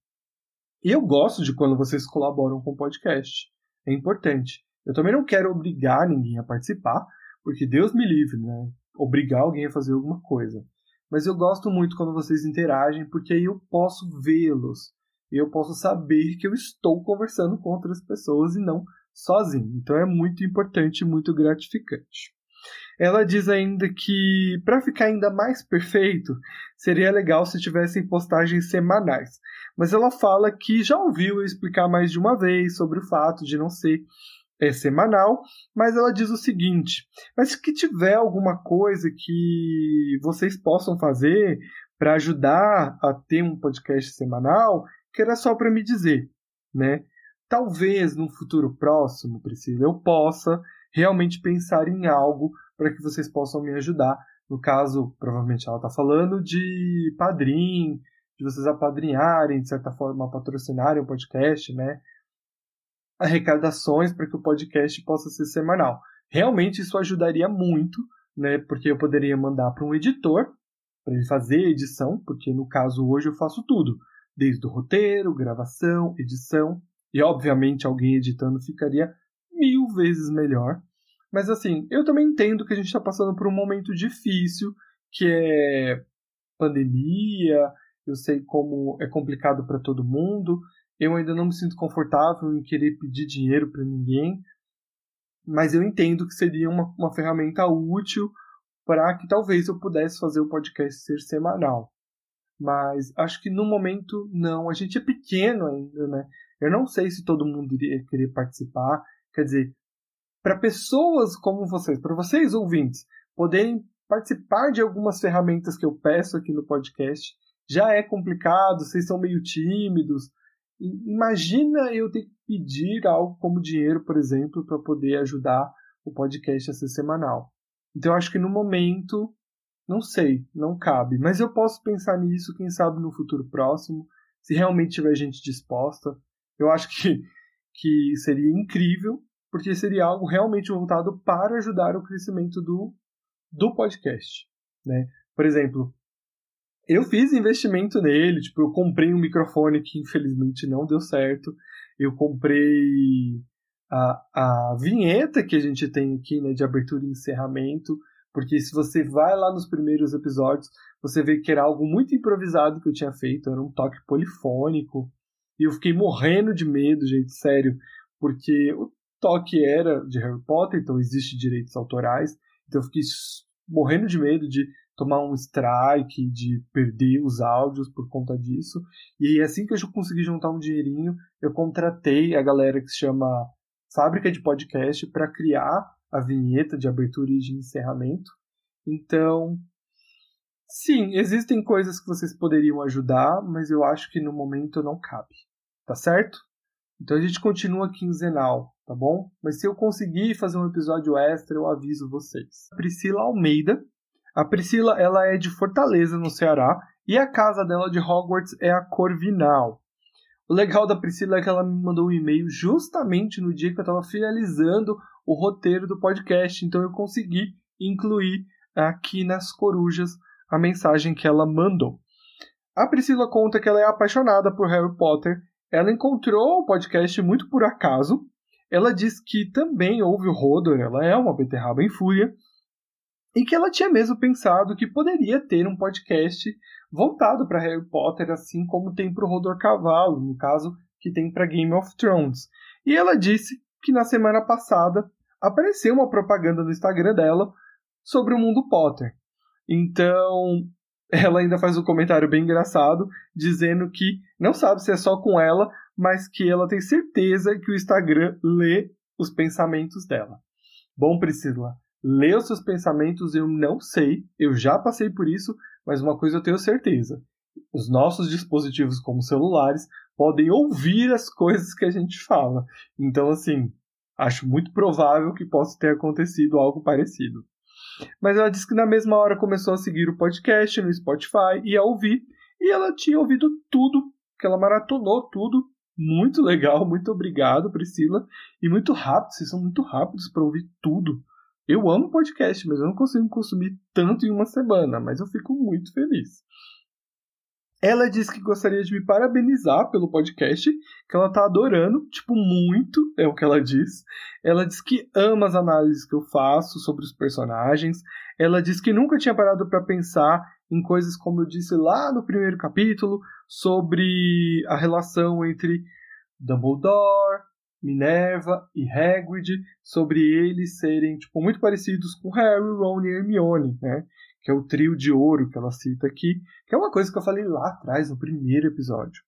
E eu gosto de quando vocês colaboram com o podcast. É importante. Eu também não quero obrigar ninguém a participar, porque Deus me livre, né? Obrigar alguém a fazer alguma coisa. Mas eu gosto muito quando vocês interagem, porque aí eu posso vê-los. E eu posso saber que eu estou conversando com outras pessoas e não sozinho. Então é muito importante e muito gratificante. Ela diz ainda que, para ficar ainda mais perfeito, seria legal se tivessem postagens semanais. Mas ela fala que já ouviu eu explicar mais de uma vez sobre o fato de não ser é semanal, mas ela diz o seguinte: mas que tiver alguma coisa que vocês possam fazer para ajudar a ter um podcast semanal, que era só para me dizer, né? Talvez no futuro próximo, Priscila, eu possa realmente pensar em algo para que vocês possam me ajudar. No caso, provavelmente ela está falando de padrinho, de vocês apadrinharem, de certa forma, patrocinarem o podcast, né? arrecadações para que o podcast possa ser semanal. Realmente isso ajudaria muito, né? Porque eu poderia mandar para um editor para ele fazer a edição, porque no caso hoje eu faço tudo, desde o roteiro, gravação, edição, e obviamente alguém editando ficaria mil vezes melhor. Mas assim, eu também entendo que a gente está passando por um momento difícil, que é pandemia, eu sei como é complicado para todo mundo, eu ainda não me sinto confortável em querer pedir dinheiro para ninguém, mas eu entendo que seria uma, uma ferramenta útil para que talvez eu pudesse fazer o podcast ser semanal. Mas acho que no momento não. A gente é pequeno ainda, né? Eu não sei se todo mundo iria querer participar. Quer dizer, para pessoas como vocês, para vocês ouvintes, poderem participar de algumas ferramentas que eu peço aqui no podcast, já é complicado, vocês são meio tímidos, Imagina eu ter que pedir algo como dinheiro, por exemplo, para poder ajudar o podcast a ser semanal. Então eu acho que no momento, não sei, não cabe. Mas eu posso pensar nisso, quem sabe no futuro próximo, se realmente tiver gente disposta. Eu acho que, que seria incrível, porque seria algo realmente voltado para ajudar o crescimento do, do podcast. Né? Por exemplo, eu fiz investimento nele, tipo, eu comprei um microfone que infelizmente não deu certo. Eu comprei a, a vinheta que a gente tem aqui, né, de abertura e encerramento, porque se você vai lá nos primeiros episódios, você vê que era algo muito improvisado que eu tinha feito, era um toque polifônico. E eu fiquei morrendo de medo, gente, sério, porque o toque era de Harry Potter, então existe direitos autorais. Então eu fiquei morrendo de medo de tomar um strike, de perder os áudios por conta disso. E assim que eu consegui juntar um dinheirinho, eu contratei a galera que se chama Fábrica de Podcast para criar a vinheta de abertura e de encerramento. Então, sim, existem coisas que vocês poderiam ajudar, mas eu acho que no momento não cabe. Tá certo? Então a gente continua quinzenal, tá bom? Mas se eu conseguir fazer um episódio extra, eu aviso vocês. Priscila Almeida. A Priscila, ela é de Fortaleza, no Ceará, e a casa dela de Hogwarts é a Corvinal. O legal da Priscila é que ela me mandou um e-mail justamente no dia que eu estava finalizando o roteiro do podcast, então eu consegui incluir aqui nas corujas a mensagem que ela mandou. A Priscila conta que ela é apaixonada por Harry Potter ela encontrou o podcast muito por acaso. Ela diz que também ouve o Rodor, ela é uma beterraba em fúria, e que ela tinha mesmo pensado que poderia ter um podcast voltado para Harry Potter, assim como tem para o Rodor Cavalo, no caso, que tem para Game of Thrones. E ela disse que na semana passada apareceu uma propaganda no Instagram dela sobre o mundo Potter. Então, ela ainda faz um comentário bem engraçado, dizendo que não sabe se é só com ela, mas que ela tem certeza que o Instagram lê os pensamentos dela. Bom, Priscila, ler os seus pensamentos eu não sei, eu já passei por isso, mas uma coisa eu tenho certeza: os nossos dispositivos, como celulares, podem ouvir as coisas que a gente fala. Então, assim, acho muito provável que possa ter acontecido algo parecido. Mas ela disse que na mesma hora começou a seguir o podcast no Spotify e a ouvir, e ela tinha ouvido tudo, que ela maratonou tudo. Muito legal, muito obrigado, Priscila. E muito rápido, vocês são muito rápidos para ouvir tudo. Eu amo podcast, mas eu não consigo consumir tanto em uma semana, mas eu fico muito feliz. Ela disse que gostaria de me parabenizar pelo podcast, que ela tá adorando, tipo, muito, é o que ela diz. Ela diz que ama as análises que eu faço sobre os personagens. Ela diz que nunca tinha parado para pensar em coisas como eu disse lá no primeiro capítulo, sobre a relação entre Dumbledore, Minerva e Hagrid, sobre eles serem tipo muito parecidos com Harry, Ron e Hermione, né? Que é o trio de ouro que ela cita aqui, que é uma coisa que eu falei lá atrás, no primeiro episódio.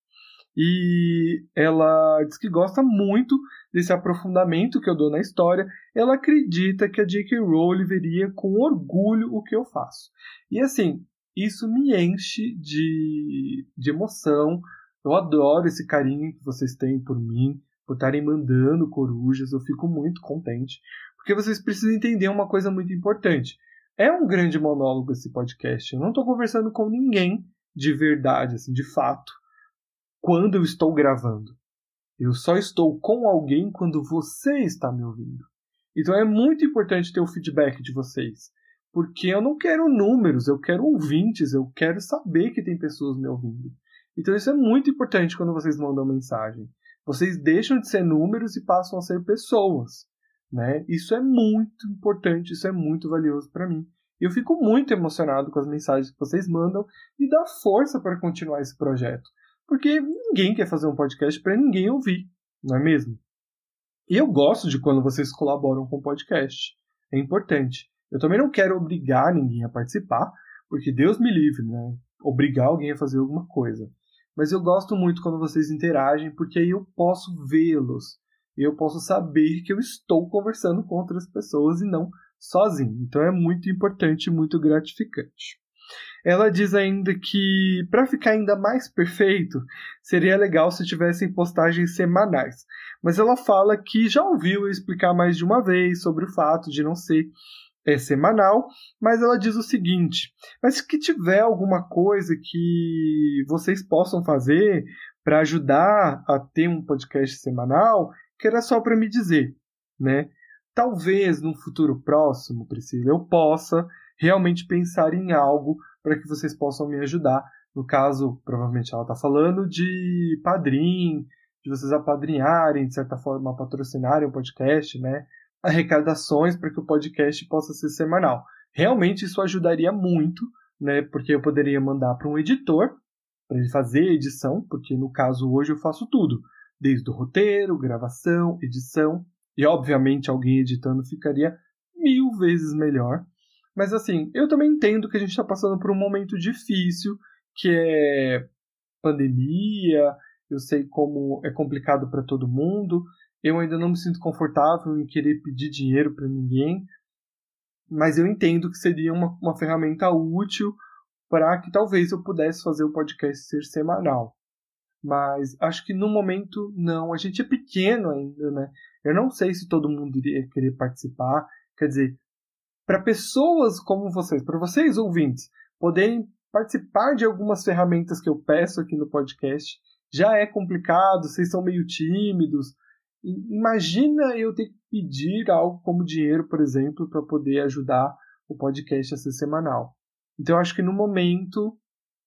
E ela diz que gosta muito desse aprofundamento que eu dou na história. Ela acredita que a J.K. Rowling veria com orgulho o que eu faço. E assim, isso me enche de, de emoção. Eu adoro esse carinho que vocês têm por mim, por estarem mandando corujas. Eu fico muito contente. Porque vocês precisam entender uma coisa muito importante. É um grande monólogo esse podcast. Eu não estou conversando com ninguém de verdade, assim, de fato, quando eu estou gravando. Eu só estou com alguém quando você está me ouvindo. Então é muito importante ter o feedback de vocês. Porque eu não quero números, eu quero ouvintes, eu quero saber que tem pessoas me ouvindo. Então isso é muito importante quando vocês mandam mensagem. Vocês deixam de ser números e passam a ser pessoas. Né? Isso é muito importante, isso é muito valioso para mim. Eu fico muito emocionado com as mensagens que vocês mandam e dá força para continuar esse projeto. Porque ninguém quer fazer um podcast para ninguém ouvir, não é mesmo? E eu gosto de quando vocês colaboram com o podcast. É importante. Eu também não quero obrigar ninguém a participar, porque Deus me livre, né? Obrigar alguém a fazer alguma coisa. Mas eu gosto muito quando vocês interagem, porque aí eu posso vê-los e eu posso saber que eu estou conversando com outras pessoas e não sozinho. Então é muito importante e muito gratificante. Ela diz ainda que para ficar ainda mais perfeito, seria legal se tivessem postagens semanais. Mas ela fala que já ouviu eu explicar mais de uma vez sobre o fato de não ser é, semanal, mas ela diz o seguinte: mas que tiver alguma coisa que vocês possam fazer para ajudar a ter um podcast semanal, que era só para me dizer, né? Talvez no futuro próximo, Priscila, eu possa realmente pensar em algo para que vocês possam me ajudar. No caso, provavelmente ela está falando de padrinho, de vocês apadrinharem, de certa forma, patrocinarem o podcast, né? Arrecadações para que o podcast possa ser semanal. Realmente isso ajudaria muito, né? Porque eu poderia mandar para um editor para ele fazer a edição, porque no caso hoje eu faço tudo desde o roteiro, gravação, edição, e obviamente alguém editando ficaria mil vezes melhor. Mas assim, eu também entendo que a gente está passando por um momento difícil, que é pandemia, eu sei como é complicado para todo mundo. Eu ainda não me sinto confortável em querer pedir dinheiro para ninguém, mas eu entendo que seria uma, uma ferramenta útil para que talvez eu pudesse fazer o podcast ser semanal. Mas acho que no momento não. A gente é pequeno ainda, né? Eu não sei se todo mundo iria querer participar. Quer dizer, para pessoas como vocês, para vocês ouvintes, poderem participar de algumas ferramentas que eu peço aqui no podcast, já é complicado, vocês são meio tímidos. Imagina eu ter que pedir algo como dinheiro, por exemplo, para poder ajudar o podcast a ser semanal. Então eu acho que no momento,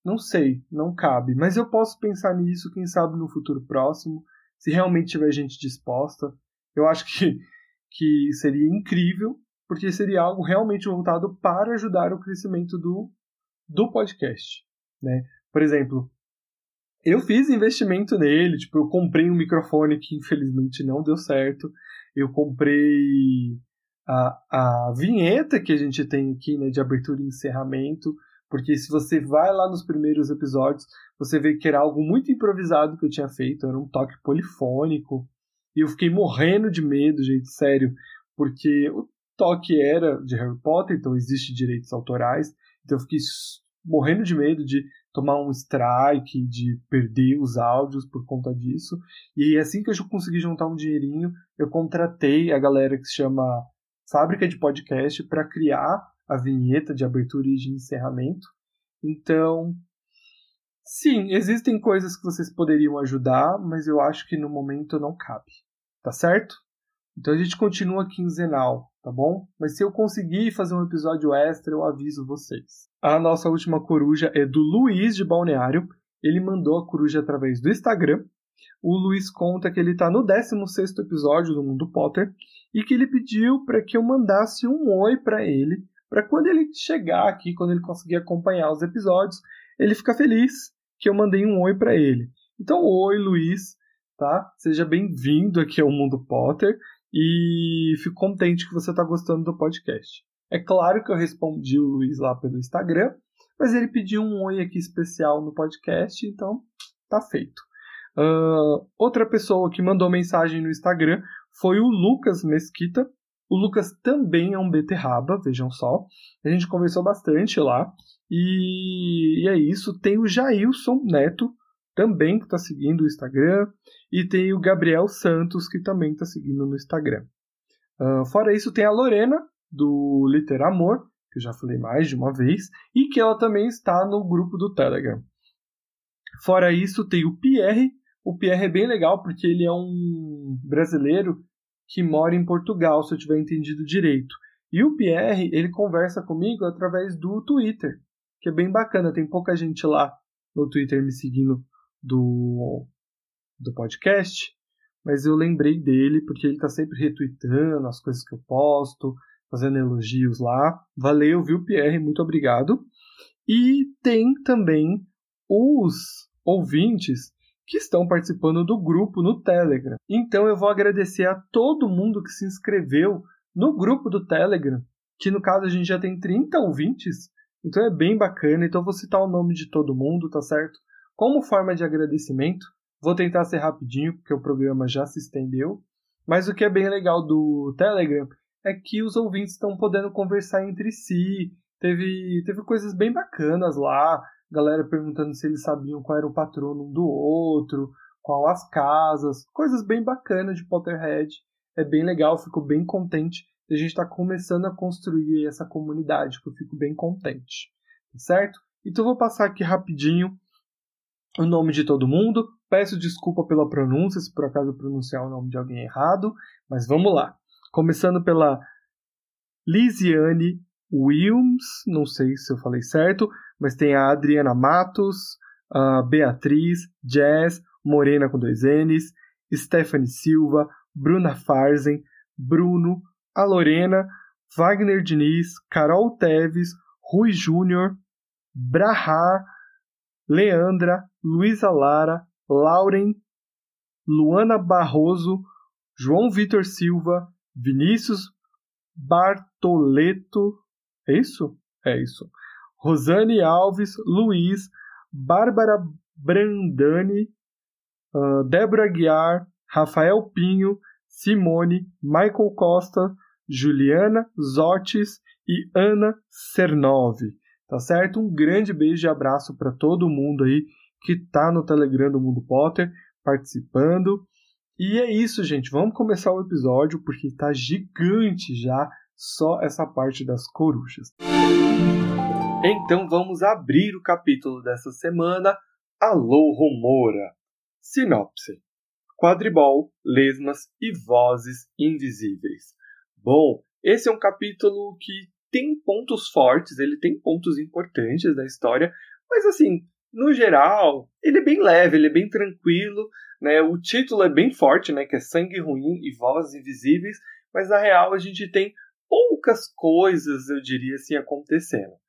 não sei, não cabe. Mas eu posso pensar nisso, quem sabe no futuro próximo, se realmente tiver gente disposta. Eu acho que, que seria incrível, porque seria algo realmente voltado para ajudar o crescimento do, do podcast. Né? Por exemplo, eu fiz investimento nele, tipo, eu comprei um microfone que infelizmente não deu certo. Eu comprei a, a vinheta que a gente tem aqui, né, de abertura e encerramento, porque se você vai lá nos primeiros episódios, você vê que era algo muito improvisado que eu tinha feito, era um toque polifônico, e eu fiquei morrendo de medo, gente, sério, porque o toque era de Harry Potter, então existe direitos autorais, então eu fiquei morrendo de medo de tomar um strike, de perder os áudios por conta disso. E assim que eu consegui juntar um dinheirinho, eu contratei a galera que se chama Fábrica de Podcast para criar a vinheta de abertura e de encerramento. Então, sim, existem coisas que vocês poderiam ajudar, mas eu acho que no momento não cabe. Tá certo? Então a gente continua quinzenal, tá bom? Mas se eu conseguir fazer um episódio extra, eu aviso vocês. A nossa última coruja é do Luiz de Balneário. Ele mandou a coruja através do Instagram. O Luiz conta que ele está no 16 episódio do Mundo Potter e que ele pediu para que eu mandasse um oi para ele, para quando ele chegar aqui, quando ele conseguir acompanhar os episódios, ele ficar feliz que eu mandei um oi para ele. Então, oi, Luiz, tá? Seja bem-vindo aqui ao Mundo Potter e fico contente que você está gostando do podcast. É claro que eu respondi o Luiz lá pelo Instagram, mas ele pediu um oi aqui especial no podcast, então tá feito. Uh, outra pessoa que mandou mensagem no Instagram foi o Lucas Mesquita. O Lucas também é um beterraba, vejam só. A gente conversou bastante lá. E, e é isso. Tem o Jailson Neto, também que está seguindo o Instagram. E tem o Gabriel Santos, que também está seguindo no Instagram. Uh, fora isso, tem a Lorena, do Literamor, que eu já falei mais de uma vez, e que ela também está no grupo do Telegram. Fora isso, tem o Pierre. O Pierre é bem legal porque ele é um brasileiro que mora em Portugal, se eu tiver entendido direito. E o Pierre, ele conversa comigo através do Twitter, que é bem bacana. Tem pouca gente lá no Twitter me seguindo do, do podcast, mas eu lembrei dele porque ele está sempre retweetando as coisas que eu posto, fazendo elogios lá. Valeu, viu, Pierre? Muito obrigado. E tem também os ouvintes que estão participando do grupo no Telegram. Então eu vou agradecer a todo mundo que se inscreveu no grupo do Telegram, que no caso a gente já tem 30 ouvintes, então é bem bacana. Então eu vou citar o nome de todo mundo, tá certo? Como forma de agradecimento, vou tentar ser rapidinho, porque o programa já se estendeu. Mas o que é bem legal do Telegram é que os ouvintes estão podendo conversar entre si. Teve, teve coisas bem bacanas lá, galera perguntando se eles sabiam qual era o patrono um do outro, qual as casas, coisas bem bacanas de Potterhead. É bem legal, fico bem contente a gente estar tá começando a construir essa comunidade, que eu fico bem contente, tá certo? Então vou passar aqui rapidinho o nome de todo mundo. Peço desculpa pela pronúncia, se por acaso pronunciar o nome de alguém errado, mas vamos lá. Começando pela Lisiane Wilms, não sei se eu falei certo, mas tem a Adriana Matos, a Beatriz, Jazz, Morena com dois N's, Stephanie Silva, Bruna Farzen, Bruno, a Lorena, Wagner Diniz, Carol Teves, Rui Júnior, Brahar, Leandra, Luísa Lara, Lauren, Luana Barroso, João Vitor Silva, Vinícius Bartoleto, É isso? É isso. Rosane Alves, Luiz, Bárbara Brandani, uh, Débora Guiar, Rafael Pinho, Simone, Michael Costa, Juliana Zotes e Ana Cernov. Tá certo? Um grande beijo e abraço para todo mundo aí que tá no Telegram do Mundo Potter participando. E é isso, gente. Vamos começar o episódio porque tá gigante já só essa parte das corujas. Então vamos abrir o capítulo dessa semana. Alô Romora. Sinopse: Quadribol, lesmas e vozes invisíveis. Bom, esse é um capítulo que tem pontos fortes, ele tem pontos importantes da história, mas assim, no geral, ele é bem leve, ele é bem tranquilo, né? O título é bem forte, né, que é Sangue Ruim e Vozes Invisíveis, mas na real a gente tem poucas coisas, eu diria assim, acontecendo.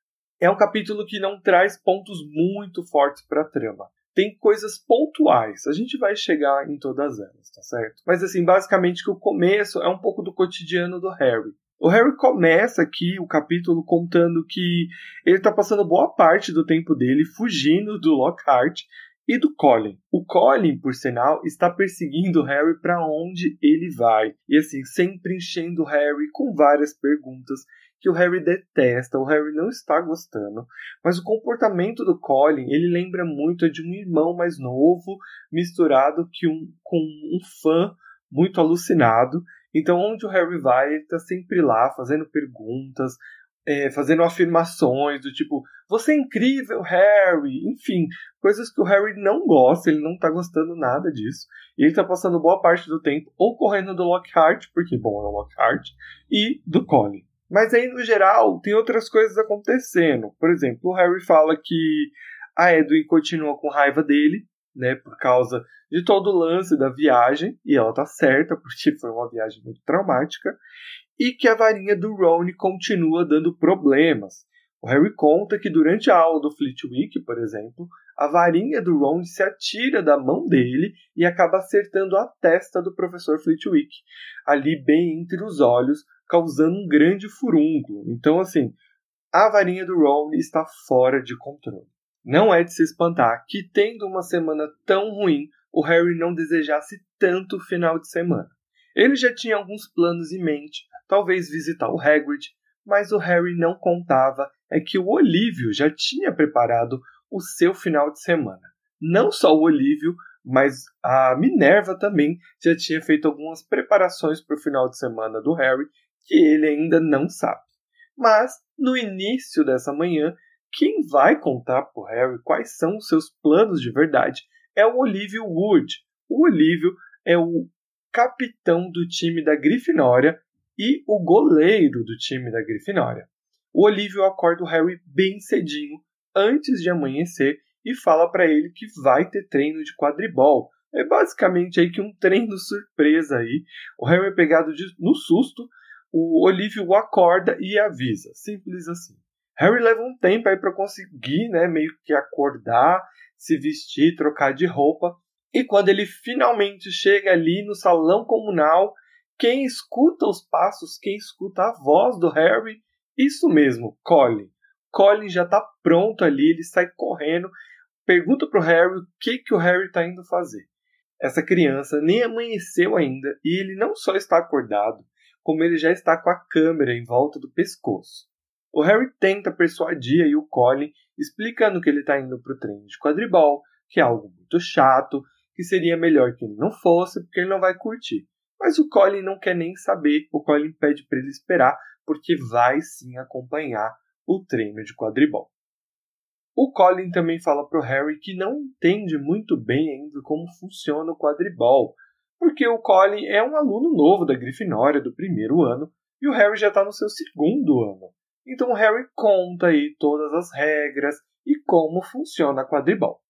É um capítulo que não traz pontos muito fortes para a trama tem coisas pontuais. A gente vai chegar em todas elas, tá certo? Mas assim, basicamente que o começo é um pouco do cotidiano do Harry. O Harry começa aqui o capítulo contando que ele está passando boa parte do tempo dele fugindo do Lockhart e do Colin. O Colin, por sinal, está perseguindo o Harry para onde ele vai. E assim, sempre enchendo o Harry com várias perguntas que o Harry detesta, o Harry não está gostando, mas o comportamento do Colin, ele lembra muito de um irmão mais novo, misturado que um, com um fã muito alucinado. Então, onde o Harry vai, ele está sempre lá fazendo perguntas, é, fazendo afirmações do tipo, você é incrível, Harry, enfim, coisas que o Harry não gosta, ele não tá gostando nada disso. E ele tá passando boa parte do tempo ou correndo do Lockhart, porque, bom, é o Lockhart, e do Colin. Mas aí, no geral, tem outras coisas acontecendo. Por exemplo, o Harry fala que a Edwin continua com raiva dele, né, por causa de todo o lance da viagem, e ela tá certa, porque foi uma viagem muito traumática, e que a varinha do Ron continua dando problemas. O Harry conta que durante a aula do Flitwick, por exemplo, a varinha do Ron se atira da mão dele e acaba acertando a testa do professor Flitwick, ali bem entre os olhos, causando um grande furúnculo. Então, assim, a varinha do Ron está fora de controle. Não é de se espantar que, tendo uma semana tão ruim, o Harry não desejasse tanto o final de semana. Ele já tinha alguns planos em mente, talvez visitar o Hagrid, mas o Harry não contava é que o Olívio já tinha preparado o seu final de semana. Não só o Olívio, mas a Minerva também já tinha feito algumas preparações para o final de semana do Harry que ele ainda não sabe. Mas, no início dessa manhã, quem vai contar para Harry quais são os seus planos de verdade é o Olívio Wood. O Olívio é o capitão do time da Grifinória e o goleiro do time da Grifinória. O Olívio acorda o Harry bem cedinho, antes de amanhecer, e fala para ele que vai ter treino de quadribol. É basicamente aí que um treino surpresa aí. O Harry é pegado de, no susto o Olívio o acorda e avisa. Simples assim. Harry leva um tempo aí para conseguir, né, meio que acordar, se vestir, trocar de roupa. E quando ele finalmente chega ali no salão comunal, quem escuta os passos, quem escuta a voz do Harry, isso mesmo, Colin. Colin já está pronto ali, ele sai correndo, pergunta pro Harry o que que o Harry está indo fazer. Essa criança nem amanheceu ainda e ele não só está acordado, como ele já está com a câmera em volta do pescoço. O Harry tenta persuadir aí o Colin, explicando que ele está indo para o treino de quadribol, que é algo muito chato, que seria melhor que ele não fosse, porque ele não vai curtir. Mas o Colin não quer nem saber, o Colin pede para ele esperar, porque vai sim acompanhar o treino de quadribol. O Colin também fala para o Harry que não entende muito bem ainda como funciona o quadribol, porque o Colin é um aluno novo da Grifinória do primeiro ano e o Harry já está no seu segundo ano. Então o Harry conta aí todas as regras e como funciona a quadribol.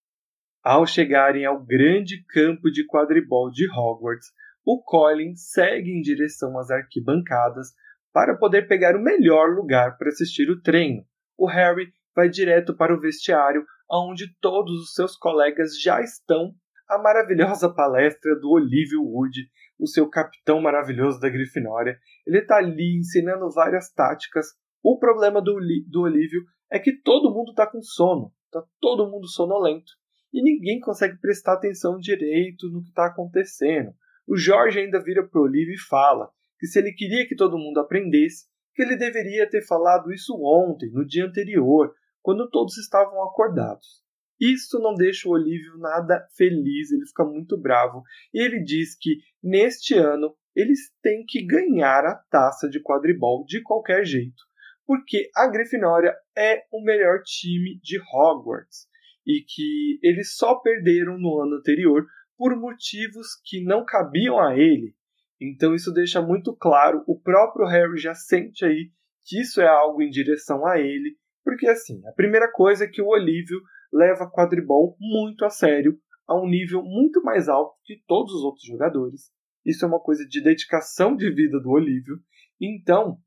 Ao chegarem ao grande campo de quadribol de Hogwarts, o Colin segue em direção às arquibancadas para poder pegar o melhor lugar para assistir o treino. O Harry vai direto para o vestiário, onde todos os seus colegas já estão a maravilhosa palestra do Olívio Wood, o seu capitão maravilhoso da Grifinória. Ele está ali ensinando várias táticas, O problema do, do Olívio é que todo mundo está com sono, está todo mundo sonolento e ninguém consegue prestar atenção direito no que está acontecendo. O Jorge ainda vira para o Olívio e fala que se ele queria que todo mundo aprendesse, que ele deveria ter falado isso ontem, no dia anterior, quando todos estavam acordados. Isso não deixa o Olívio nada feliz, ele fica muito bravo e ele diz que neste ano eles têm que ganhar a taça de quadribol de qualquer jeito, porque a Grifinória é o melhor time de Hogwarts e que eles só perderam no ano anterior por motivos que não cabiam a ele. Então isso deixa muito claro, o próprio Harry já sente aí que isso é algo em direção a ele porque assim, a primeira coisa é que o Olívio leva quadribol muito a sério, a um nível muito mais alto que todos os outros jogadores. Isso é uma coisa de dedicação de vida do Olívio. Então,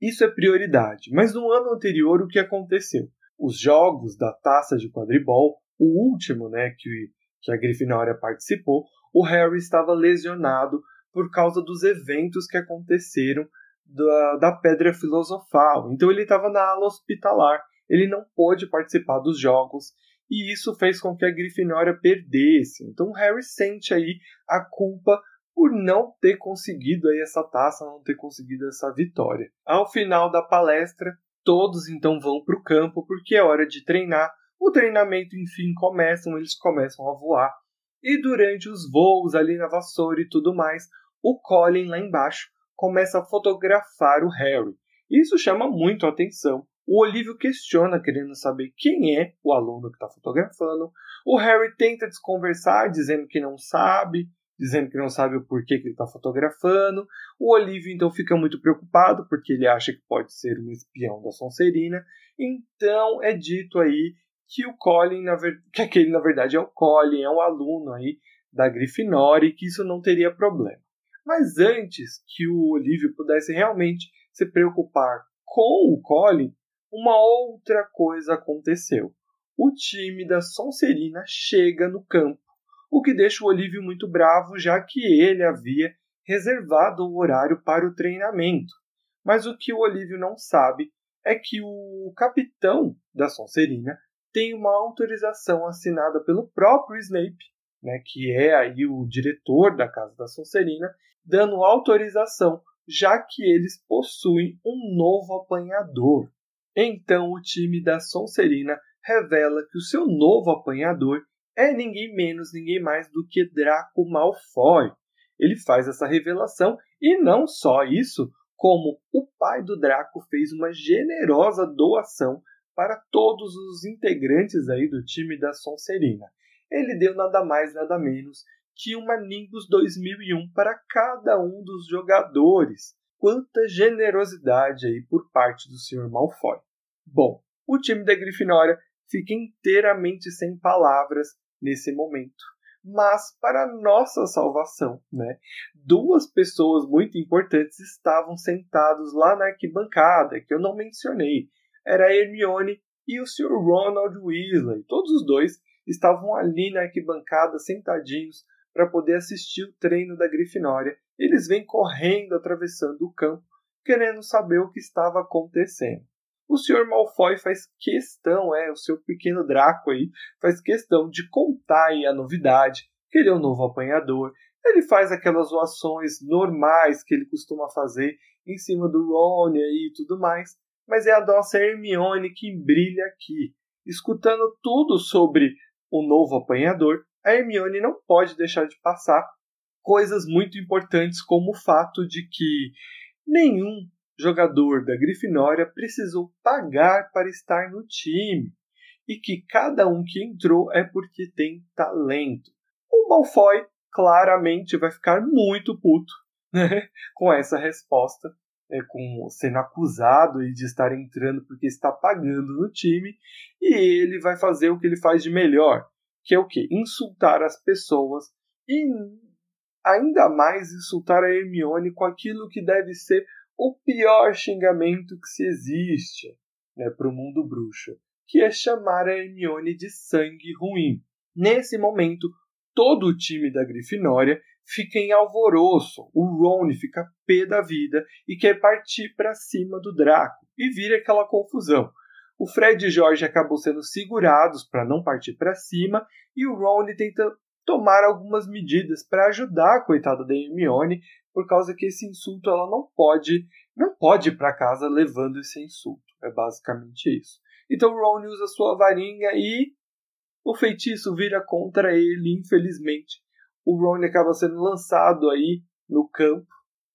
isso é prioridade. Mas no ano anterior, o que aconteceu? Os jogos da taça de quadribol, o último né, que, que a Grifinória participou, o Harry estava lesionado por causa dos eventos que aconteceram da, da pedra filosofal. Então ele estava na ala hospitalar. Ele não pôde participar dos jogos e isso fez com que a Grifinória perdesse. Então Harry sente aí a culpa por não ter conseguido aí essa taça, não ter conseguido essa vitória. Ao final da palestra, todos então vão para o campo porque é hora de treinar. O treinamento enfim começa, eles começam a voar. E durante os voos ali na vassoura e tudo mais, o Colin lá embaixo começa a fotografar o Harry. Isso chama muito a atenção. O Olívio questiona, querendo saber quem é o aluno que está fotografando. O Harry tenta desconversar, dizendo que não sabe, dizendo que não sabe o porquê que ele está fotografando. O Olívio então fica muito preocupado, porque ele acha que pode ser um espião da Sonserina. Então é dito aí que o Colin, ver... que aquele na verdade é o Colin, é um aluno aí da Grifinória e que isso não teria problema. Mas antes que o Olívio pudesse realmente se preocupar com o Colin, uma outra coisa aconteceu. O time da Sonserina chega no campo, o que deixa o Olívio muito bravo, já que ele havia reservado o horário para o treinamento. Mas o que o Olívio não sabe é que o capitão da Sonserina tem uma autorização assinada pelo próprio Snape né, que é aí o diretor da Casa da Sonserina, dando autorização, já que eles possuem um novo apanhador. Então o time da Sonserina revela que o seu novo apanhador é ninguém menos, ninguém mais do que Draco Malfoy. Ele faz essa revelação e não só isso, como o pai do Draco fez uma generosa doação para todos os integrantes aí do time da Sonserina ele deu nada mais nada menos que uma Nimbus 2001 para cada um dos jogadores. Quanta generosidade aí por parte do Sr. Malfoy. Bom, o time da Grifinória fica inteiramente sem palavras nesse momento. Mas para nossa salvação, né? Duas pessoas muito importantes estavam sentados lá na arquibancada, que eu não mencionei. Era a Hermione e o Sr. Ronald Weasley. Todos os dois estavam ali na arquibancada sentadinhos para poder assistir o treino da Grifinória. Eles vêm correndo atravessando o campo, querendo saber o que estava acontecendo. O Sr. Malfoy faz questão, é, o seu pequeno Draco aí, faz questão de contar aí a novidade, que ele é um novo apanhador. Ele faz aquelas zoações normais que ele costuma fazer em cima do Ron e tudo mais, mas é a nossa Hermione que brilha aqui, escutando tudo sobre o novo apanhador, a Hermione não pode deixar de passar coisas muito importantes, como o fato de que nenhum jogador da Grifinória precisou pagar para estar no time e que cada um que entrou é porque tem talento. O Malfoy claramente vai ficar muito puto né, com essa resposta, é, com sendo acusado de estar entrando porque está pagando no time, e ele vai fazer o que ele faz de melhor, que é o que? Insultar as pessoas e ainda mais insultar a Hermione com aquilo que deve ser o pior xingamento que se existe né, para o mundo bruxo, que é chamar a Hermione de sangue ruim. Nesse momento, todo o time da Grifinória fica em alvoroço. O Ron fica pé da vida e quer partir para cima do Draco e vira aquela confusão. O Fred e George acabam sendo segurados para não partir para cima e o Ron tenta tomar algumas medidas para ajudar a coitada da Hermione, por causa que esse insulto ela não pode não pode ir para casa levando esse insulto. É basicamente isso. Então Ron usa sua varinha e o feitiço vira contra ele, infelizmente. O Ron acaba sendo lançado aí no campo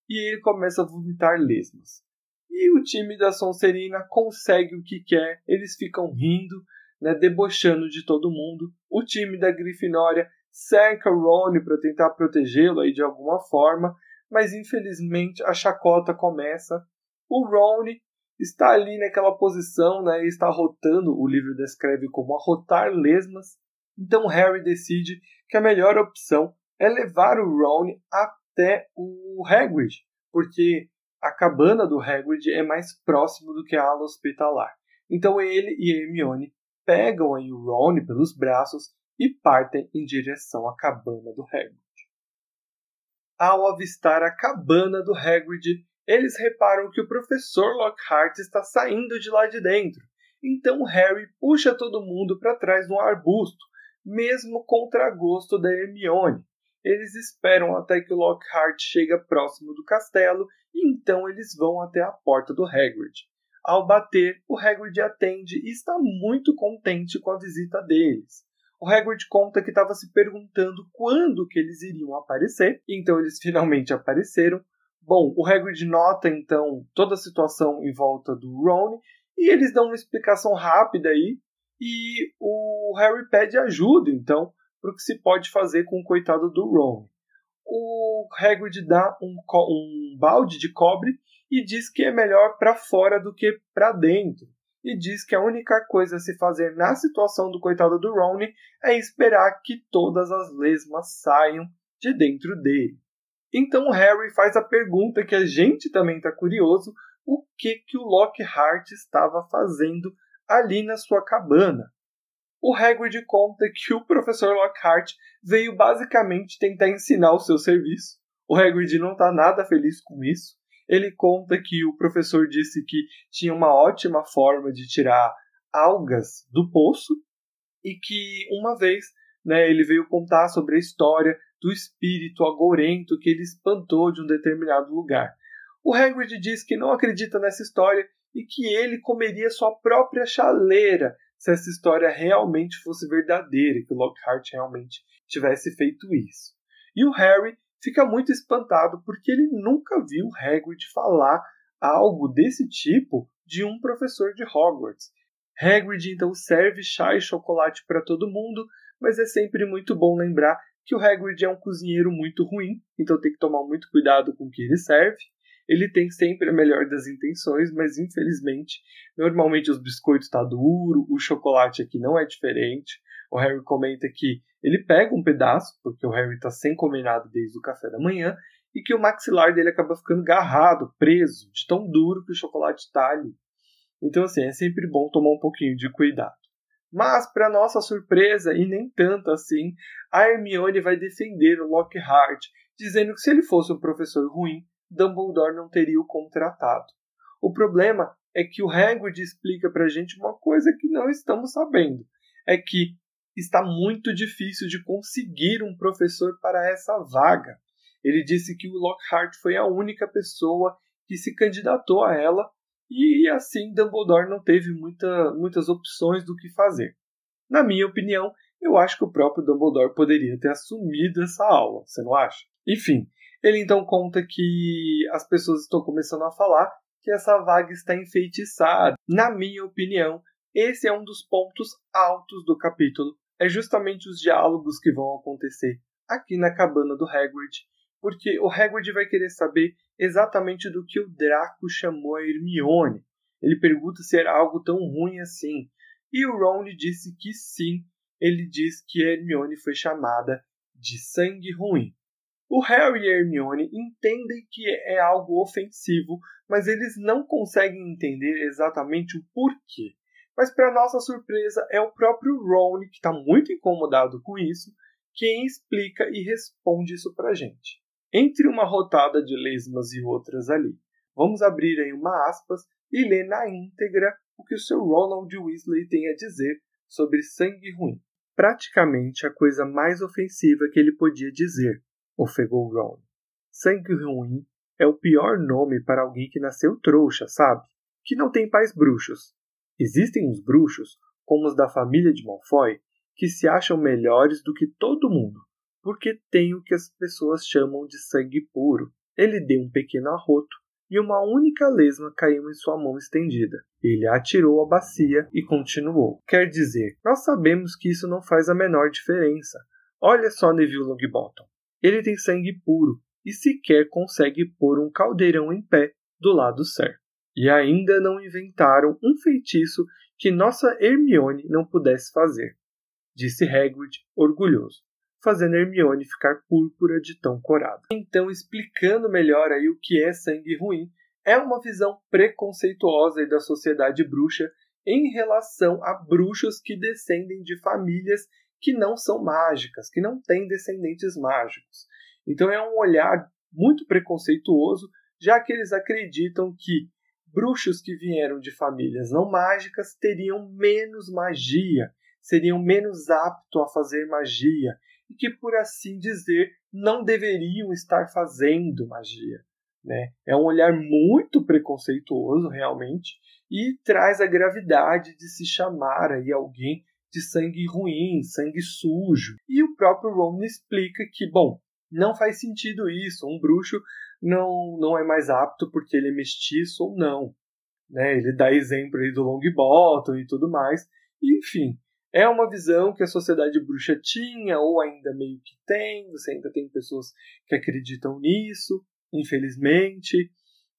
e ele começa a vomitar lesmas. E o time da Sonserina consegue o que quer, eles ficam rindo, né, debochando de todo mundo. O time da Grifinória cerca o Ron para tentar protegê-lo aí de alguma forma, mas infelizmente a chacota começa. O Ron está ali naquela posição, né, está rotando, o livro descreve como arrotar lesmas. Então Harry decide que a melhor opção é levar o Ron até o Hagrid, porque a cabana do Hagrid é mais próximo do que a ala hospitalar. Então ele e Hermione pegam aí o Ron pelos braços e partem em direção à cabana do Hagrid. Ao avistar a cabana do Hagrid, eles reparam que o professor Lockhart está saindo de lá de dentro. Então Harry puxa todo mundo para trás um arbusto, mesmo contra gosto da Hermione. Eles esperam até que o Lockhart chegue próximo do castelo e então eles vão até a porta do Hagrid. Ao bater, o Hagrid atende e está muito contente com a visita deles. O Hagrid conta que estava se perguntando quando que eles iriam aparecer, então eles finalmente apareceram. Bom, o Hagrid nota então toda a situação em volta do Ron e eles dão uma explicação rápida aí e o Harry pede ajuda então para o que se pode fazer com o coitado do Ron o Hagrid dá um, um balde de cobre e diz que é melhor para fora do que para dentro. E diz que a única coisa a se fazer na situação do coitado do Ron é esperar que todas as lesmas saiam de dentro dele. Então Harry faz a pergunta que a gente também está curioso: o que que o Lockhart estava fazendo ali na sua cabana? o Hagrid conta que o professor Lockhart veio basicamente tentar ensinar o seu serviço. O Hagrid não está nada feliz com isso. Ele conta que o professor disse que tinha uma ótima forma de tirar algas do poço e que uma vez né, ele veio contar sobre a história do espírito agourento que ele espantou de um determinado lugar. O Hagrid diz que não acredita nessa história e que ele comeria sua própria chaleira se essa história realmente fosse verdadeira, que o Lockhart realmente tivesse feito isso. E o Harry fica muito espantado porque ele nunca viu Hagrid falar algo desse tipo de um professor de Hogwarts. Hagrid então serve chá e chocolate para todo mundo, mas é sempre muito bom lembrar que o Hagrid é um cozinheiro muito ruim, então tem que tomar muito cuidado com o que ele serve. Ele tem sempre a melhor das intenções, mas infelizmente, normalmente os biscoitos tá duro, o chocolate aqui não é diferente. O Harry comenta que ele pega um pedaço, porque o Harry tá sem comer nada desde o café da manhã, e que o maxilar dele acaba ficando garrado, preso, de tão duro que o chocolate tá ali. Então, assim, é sempre bom tomar um pouquinho de cuidado. Mas, para nossa surpresa, e nem tanto assim, a Hermione vai defender o Lockhart, dizendo que se ele fosse um professor ruim, Dumbledore não teria o contratado. O problema é que o Hagrid explica para a gente uma coisa que não estamos sabendo. É que está muito difícil de conseguir um professor para essa vaga. Ele disse que o Lockhart foi a única pessoa que se candidatou a ela e assim Dumbledore não teve muita, muitas opções do que fazer. Na minha opinião, eu acho que o próprio Dumbledore poderia ter assumido essa aula, você não acha? Enfim, ele então conta que as pessoas estão começando a falar que essa vaga está enfeitiçada. Na minha opinião, esse é um dos pontos altos do capítulo. É justamente os diálogos que vão acontecer aqui na cabana do Hagrid, porque o Hagrid vai querer saber exatamente do que o Draco chamou a Hermione. Ele pergunta se era algo tão ruim assim. E o Ron disse que sim. Ele diz que a Hermione foi chamada de sangue ruim. O Harry e a Hermione entendem que é algo ofensivo, mas eles não conseguem entender exatamente o porquê. Mas, para nossa surpresa, é o próprio Ron que está muito incomodado com isso quem explica e responde isso pra gente. Entre uma rotada de lesmas e outras ali, vamos abrir aí uma aspas e ler na íntegra o que o Sr. Ronald Weasley tem a dizer sobre sangue ruim. Praticamente a coisa mais ofensiva que ele podia dizer, ofegou Ron. Sangue ruim é o pior nome para alguém que nasceu trouxa, sabe? Que não tem pais bruxos. Existem uns bruxos, como os da família de Malfoy, que se acham melhores do que todo mundo, porque têm o que as pessoas chamam de sangue puro. Ele deu um pequeno arroto e uma única lesma caiu em sua mão estendida. Ele atirou a bacia e continuou. Quer dizer, nós sabemos que isso não faz a menor diferença. Olha só Neville Longbottom. Ele tem sangue puro e sequer consegue pôr um caldeirão em pé do lado certo. E ainda não inventaram um feitiço que nossa Hermione não pudesse fazer, disse Hagrid, orgulhoso fazendo Hermione ficar púrpura de tão corada. Então, explicando melhor aí o que é sangue ruim, é uma visão preconceituosa da sociedade bruxa em relação a bruxos que descendem de famílias que não são mágicas, que não têm descendentes mágicos. Então é um olhar muito preconceituoso, já que eles acreditam que bruxos que vieram de famílias não mágicas teriam menos magia, seriam menos aptos a fazer magia e que, por assim dizer, não deveriam estar fazendo magia. Né? É um olhar muito preconceituoso, realmente, e traz a gravidade de se chamar aí alguém de sangue ruim, sangue sujo. E o próprio Ron explica que, bom, não faz sentido isso. Um bruxo não, não é mais apto porque ele é mestiço ou não. Né? Ele dá exemplo aí do Longbottom e tudo mais. Enfim, é uma visão que a sociedade bruxa tinha, ou ainda meio que tem, você ainda tem pessoas que acreditam nisso, infelizmente,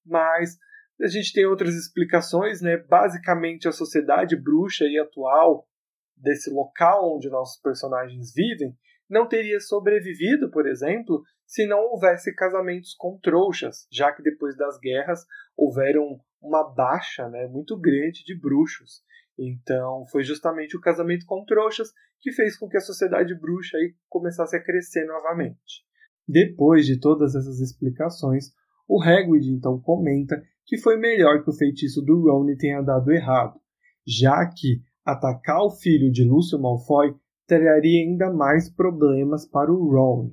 mas a gente tem outras explicações, né? Basicamente, a sociedade bruxa e atual desse local onde nossos personagens vivem não teria sobrevivido, por exemplo, se não houvesse casamentos com trouxas, já que depois das guerras houveram uma baixa né, muito grande de bruxos. Então, foi justamente o casamento com trouxas que fez com que a sociedade bruxa aí começasse a crescer novamente. Depois de todas essas explicações, o Hagrid então comenta que foi melhor que o feitiço do Ron tenha dado errado, já que atacar o filho de Lúcio Malfoy traria ainda mais problemas para o Ron.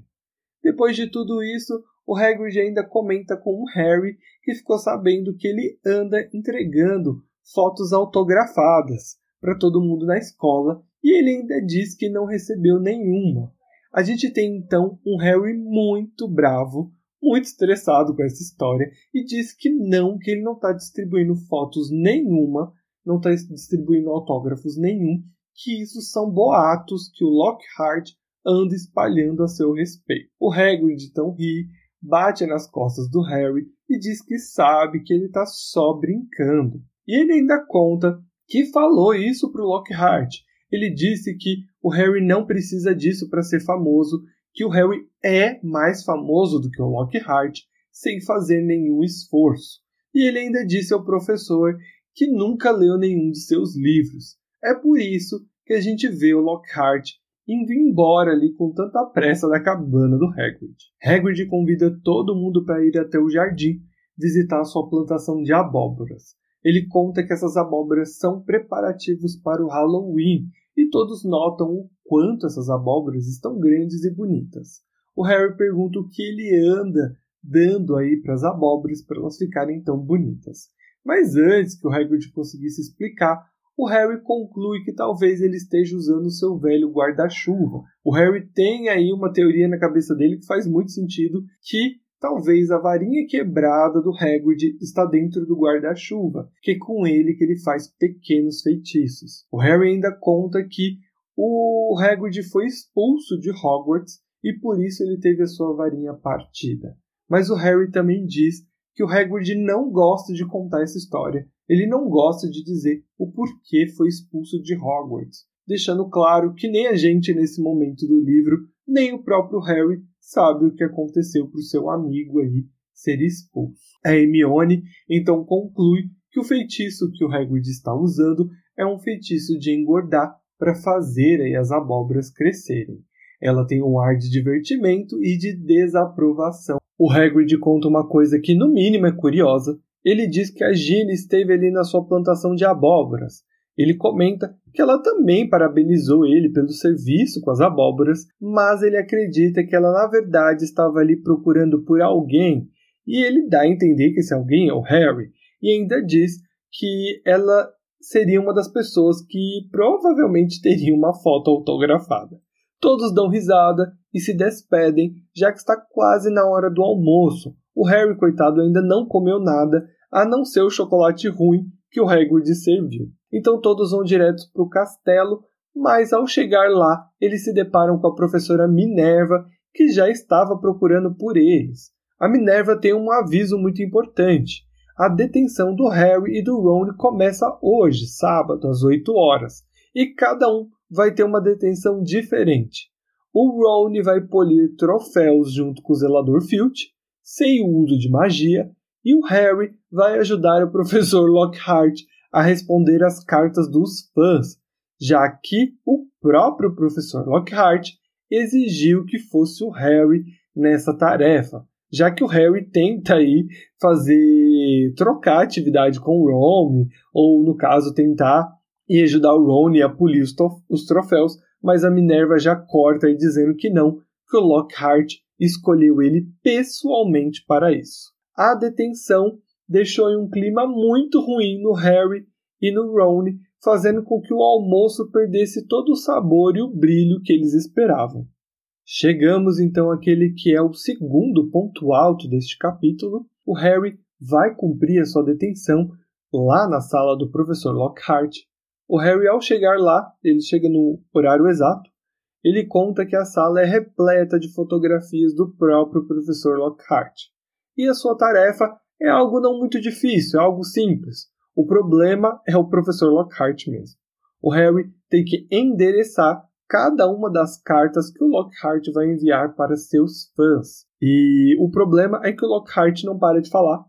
Depois de tudo isso, o Hagrid ainda comenta com o Harry que ficou sabendo que ele anda entregando fotos autografadas para todo mundo na escola e ele ainda diz que não recebeu nenhuma. A gente tem então um Harry muito bravo, muito estressado com essa história e diz que não, que ele não está distribuindo fotos nenhuma, não está distribuindo autógrafos nenhum, que isso são boatos que o Lockhart anda espalhando a seu respeito. O Hagrid então ri, bate nas costas do Harry e diz que sabe que ele está só brincando. E ele ainda conta que falou isso para o Lockhart. Ele disse que o Harry não precisa disso para ser famoso, que o Harry é mais famoso do que o Lockhart sem fazer nenhum esforço. E ele ainda disse ao professor que nunca leu nenhum de seus livros. É por isso que a gente vê o Lockhart indo embora ali com tanta pressa da cabana do Hagrid. Hagrid convida todo mundo para ir até o jardim visitar sua plantação de abóboras ele conta que essas abóboras são preparativos para o Halloween e todos notam o quanto essas abóboras estão grandes e bonitas. O Harry pergunta o que ele anda dando aí para as abóboras para elas ficarem tão bonitas. Mas antes que o Hagrid conseguisse explicar, o Harry conclui que talvez ele esteja usando o seu velho guarda-chuva. O Harry tem aí uma teoria na cabeça dele que faz muito sentido, que Talvez a varinha quebrada do Hagrid está dentro do guarda-chuva, que é com ele que ele faz pequenos feitiços. O Harry ainda conta que o Hagrid foi expulso de Hogwarts e por isso ele teve a sua varinha partida. Mas o Harry também diz que o Hagrid não gosta de contar essa história. Ele não gosta de dizer o porquê foi expulso de Hogwarts, deixando claro que nem a gente nesse momento do livro, nem o próprio Harry sabe o que aconteceu para o seu amigo aí ser expulso. A Hermione então conclui que o feitiço que o Hagrid está usando é um feitiço de engordar para fazer aí as abóboras crescerem. Ela tem um ar de divertimento e de desaprovação. O Hagrid conta uma coisa que no mínimo é curiosa. Ele diz que a Ginny esteve ali na sua plantação de abóboras. Ele comenta que ela também parabenizou ele pelo serviço com as abóboras, mas ele acredita que ela na verdade estava ali procurando por alguém, e ele dá a entender que esse alguém é o Harry, e ainda diz que ela seria uma das pessoas que provavelmente teria uma foto autografada. Todos dão risada e se despedem, já que está quase na hora do almoço. O Harry, coitado, ainda não comeu nada, a não ser o chocolate ruim que o Hagrid serviu. Então todos vão direto para o castelo, mas ao chegar lá, eles se deparam com a professora Minerva, que já estava procurando por eles. A Minerva tem um aviso muito importante. A detenção do Harry e do Ron começa hoje, sábado, às 8 horas, e cada um vai ter uma detenção diferente. O Ron vai polir troféus junto com o zelador Filch, sem o uso de magia, e o Harry vai ajudar o professor Lockhart a responder às cartas dos fãs, já que o próprio professor Lockhart exigiu que fosse o Harry nessa tarefa, já que o Harry tenta aí fazer trocar atividade com o Ron, ou no caso tentar e ajudar o Ron a polir os, os troféus, mas a Minerva já corta aí dizendo que não, que o Lockhart escolheu ele pessoalmente para isso. A detenção deixou em um clima muito ruim no Harry e no Ron, fazendo com que o almoço perdesse todo o sabor e o brilho que eles esperavam. Chegamos então àquele que é o segundo ponto alto deste capítulo. O Harry vai cumprir a sua detenção lá na sala do professor Lockhart. O Harry, ao chegar lá, ele chega no horário exato. Ele conta que a sala é repleta de fotografias do próprio professor Lockhart. E a sua tarefa é algo não muito difícil, é algo simples. O problema é o professor Lockhart mesmo. O Harry tem que endereçar cada uma das cartas que o Lockhart vai enviar para seus fãs. E o problema é que o Lockhart não para de falar,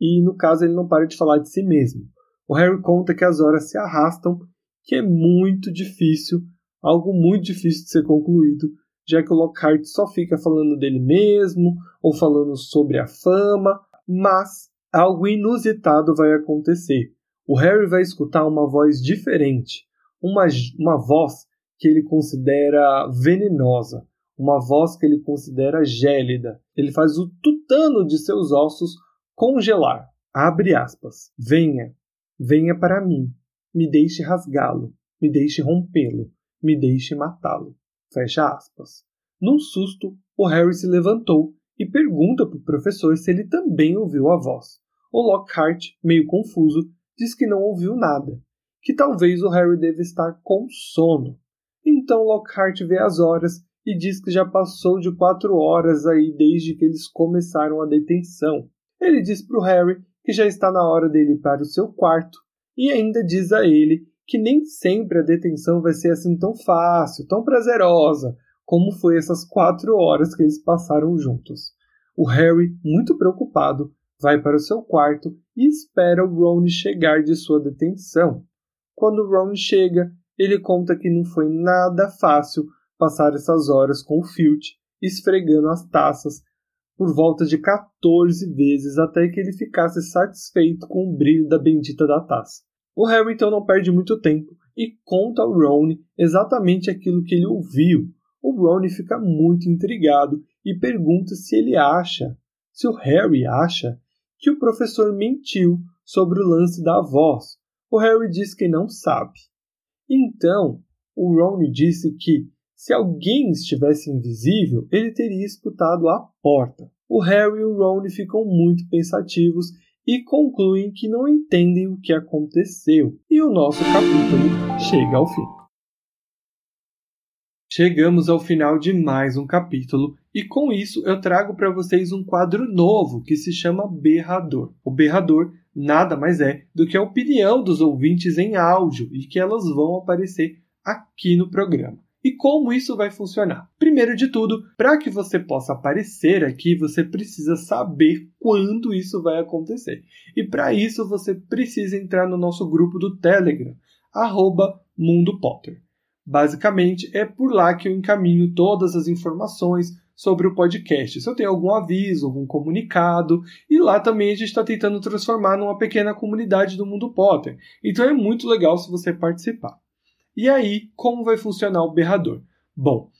e no caso ele não para de falar de si mesmo. O Harry conta que as horas se arrastam, que é muito difícil, algo muito difícil de ser concluído, já que o Lockhart só fica falando dele mesmo ou falando sobre a fama, mas algo inusitado vai acontecer. O Harry vai escutar uma voz diferente, uma, uma voz que ele considera venenosa, uma voz que ele considera gélida. Ele faz o tutano de seus ossos congelar. Abre aspas. Venha, venha para mim. Me deixe rasgá-lo, me deixe rompê-lo, me deixe matá-lo. Fecha aspas. Num susto, o Harry se levantou e pergunta para o professor se ele também ouviu a voz. O Lockhart, meio confuso, diz que não ouviu nada, que talvez o Harry deve estar com sono. Então Lockhart vê as horas e diz que já passou de quatro horas aí desde que eles começaram a detenção. Ele diz para o Harry que já está na hora dele ir para o seu quarto e ainda diz a ele que nem sempre a detenção vai ser assim tão fácil, tão prazerosa, como foi essas quatro horas que eles passaram juntos. O Harry, muito preocupado, vai para o seu quarto e espera o Ron chegar de sua detenção. Quando o Ron chega, ele conta que não foi nada fácil passar essas horas com o Filch, esfregando as taças por volta de 14 vezes até que ele ficasse satisfeito com o brilho da bendita da taça. O Harry então não perde muito tempo e conta ao Ron exatamente aquilo que ele ouviu. O Ron fica muito intrigado e pergunta se ele acha, se o Harry acha, que o professor mentiu sobre o lance da voz. O Harry diz que não sabe. Então, o Ron disse que, se alguém estivesse invisível, ele teria escutado a porta. O Harry e o Ron ficam muito pensativos e concluem que não entendem o que aconteceu. E o nosso capítulo chega ao fim. Chegamos ao final de mais um capítulo e com isso eu trago para vocês um quadro novo que se chama Berrador. O Berrador nada mais é do que a opinião dos ouvintes em áudio e que elas vão aparecer aqui no programa. E como isso vai funcionar? Primeiro de tudo, para que você possa aparecer aqui, você precisa saber quando isso vai acontecer. E para isso você precisa entrar no nosso grupo do Telegram, arroba Mundo Potter. Basicamente, é por lá que eu encaminho todas as informações sobre o podcast. Se eu tenho algum aviso, algum comunicado, e lá também a gente está tentando transformar numa pequena comunidade do mundo Potter. Então é muito legal se você participar. E aí, como vai funcionar o berrador? Bom,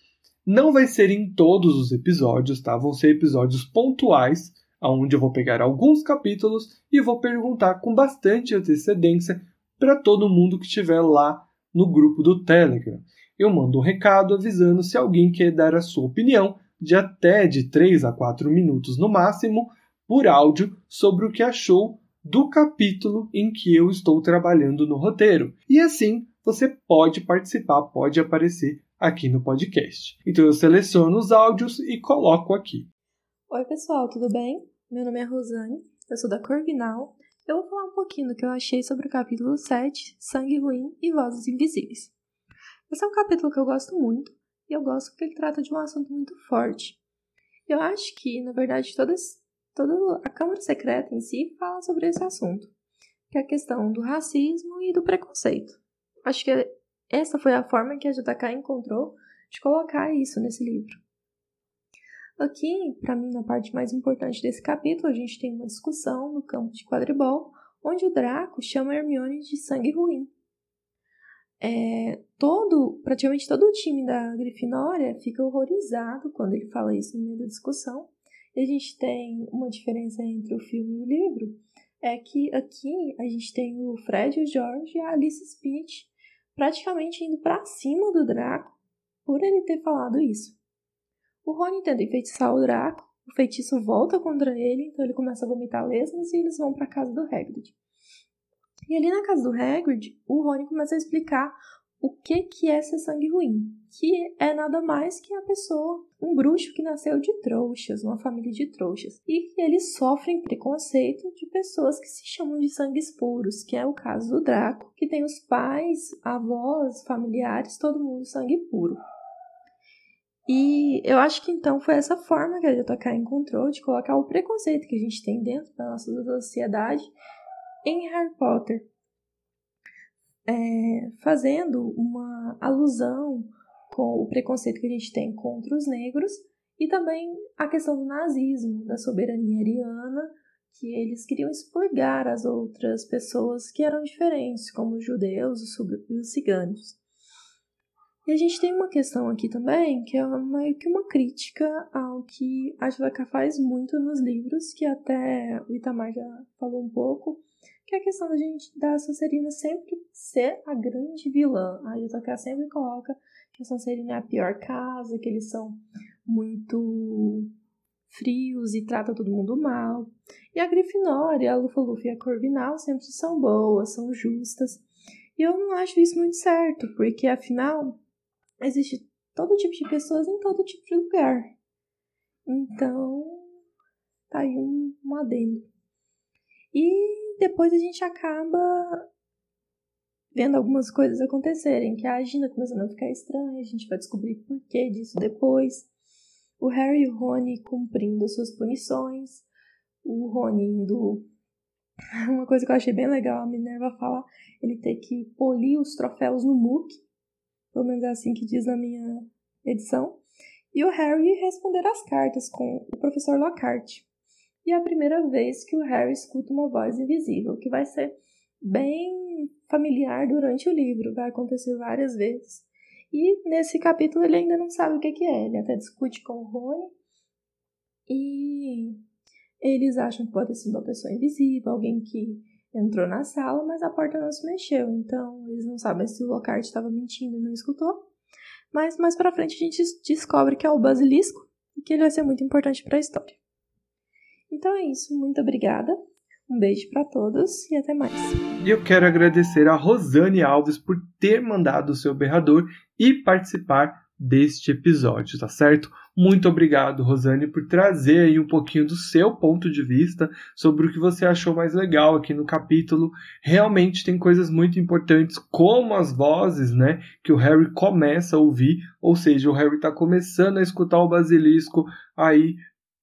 não vai ser em todos os episódios, tá? Vão ser episódios pontuais, onde eu vou pegar alguns capítulos e vou perguntar com bastante antecedência para todo mundo que estiver lá no grupo do Telegram. Eu mando um recado avisando se alguém quer dar a sua opinião de até de 3 a 4 minutos no máximo por áudio sobre o que achou do capítulo em que eu estou trabalhando no roteiro. E assim você pode participar, pode aparecer aqui no podcast. Então eu seleciono os áudios e coloco aqui. Oi, pessoal, tudo bem? Meu nome é Rosane, eu sou da Corvinal. Eu vou falar um pouquinho do que eu achei sobre o capítulo 7, Sangue Ruim e Vozes Invisíveis. Esse é um capítulo que eu gosto muito, e eu gosto porque ele trata de um assunto muito forte. Eu acho que, na verdade, toda, toda a Câmara Secreta em si fala sobre esse assunto, que é a questão do racismo e do preconceito. Acho que essa foi a forma que a JK encontrou de colocar isso nesse livro. Aqui, para mim, na parte mais importante desse capítulo, a gente tem uma discussão no campo de quadribol, onde o Draco chama Hermione de sangue ruim. É, todo, praticamente todo o time da Grifinória fica horrorizado quando ele fala isso no meio da discussão. E a gente tem uma diferença entre o filme e o livro, é que aqui a gente tem o Fred, o George e a Alice Spitz praticamente indo para cima do Draco por ele ter falado isso. O Rony tenta enfeitiçar o Draco, o feitiço volta contra ele, então ele começa a vomitar lesmas e eles vão para casa do Hagrid. E ali na casa do Hagrid, o Rony começa a explicar o que, que é ser sangue ruim, que é nada mais que a pessoa, um bruxo que nasceu de trouxas, uma família de trouxas, e que eles sofrem preconceito de pessoas que se chamam de sangues puros, que é o caso do Draco, que tem os pais, avós, familiares, todo mundo sangue puro. E eu acho que então foi essa forma que a JK encontrou de colocar o preconceito que a gente tem dentro da nossa sociedade em Harry Potter é, fazendo uma alusão com o preconceito que a gente tem contra os negros e também a questão do nazismo, da soberania ariana, que eles queriam expurgar as outras pessoas que eram diferentes, como os judeus e os ciganos. E a gente tem uma questão aqui também, que é meio que uma crítica ao que a JK faz muito nos livros, que até o Itamar já falou um pouco, que é a questão da gente, da Sonserina sempre ser a grande vilã. A JK sempre coloca que a Sonserina é a pior casa, que eles são muito frios e tratam todo mundo mal. E a Grifinória, a Lufa-Lufa e a Corvinal sempre são boas, são justas. E eu não acho isso muito certo, porque afinal existe todo tipo de pessoas em todo tipo de lugar. Então, tá aí um, um adendo. E depois a gente acaba vendo algumas coisas acontecerem, que a agenda começando a ficar estranha, a gente vai descobrir por que disso depois. O Harry e o Rony cumprindo suas punições, o Rony indo. Uma coisa que eu achei bem legal, a Minerva fala ele ter que polir os troféus no MOOC, pelo menos é assim que diz na minha edição, e o Harry responder as cartas com o professor Lockhart e é a primeira vez que o Harry escuta uma voz invisível, que vai ser bem familiar durante o livro, vai acontecer várias vezes. E nesse capítulo ele ainda não sabe o que é, ele até discute com o Rony e eles acham que pode ser uma pessoa invisível, alguém que entrou na sala, mas a porta não se mexeu, então eles não sabem se o Lockhart estava mentindo e não escutou. Mas mais para frente a gente descobre que é o basilisco e que ele vai ser muito importante para a história. Então é isso, muito obrigada. Um beijo para todos e até mais. E eu quero agradecer a Rosane Alves por ter mandado o seu berrador e participar deste episódio, tá certo? Muito obrigado, Rosane, por trazer aí um pouquinho do seu ponto de vista sobre o que você achou mais legal aqui no capítulo. Realmente tem coisas muito importantes, como as vozes, né, que o Harry começa a ouvir, ou seja, o Harry está começando a escutar o basilisco aí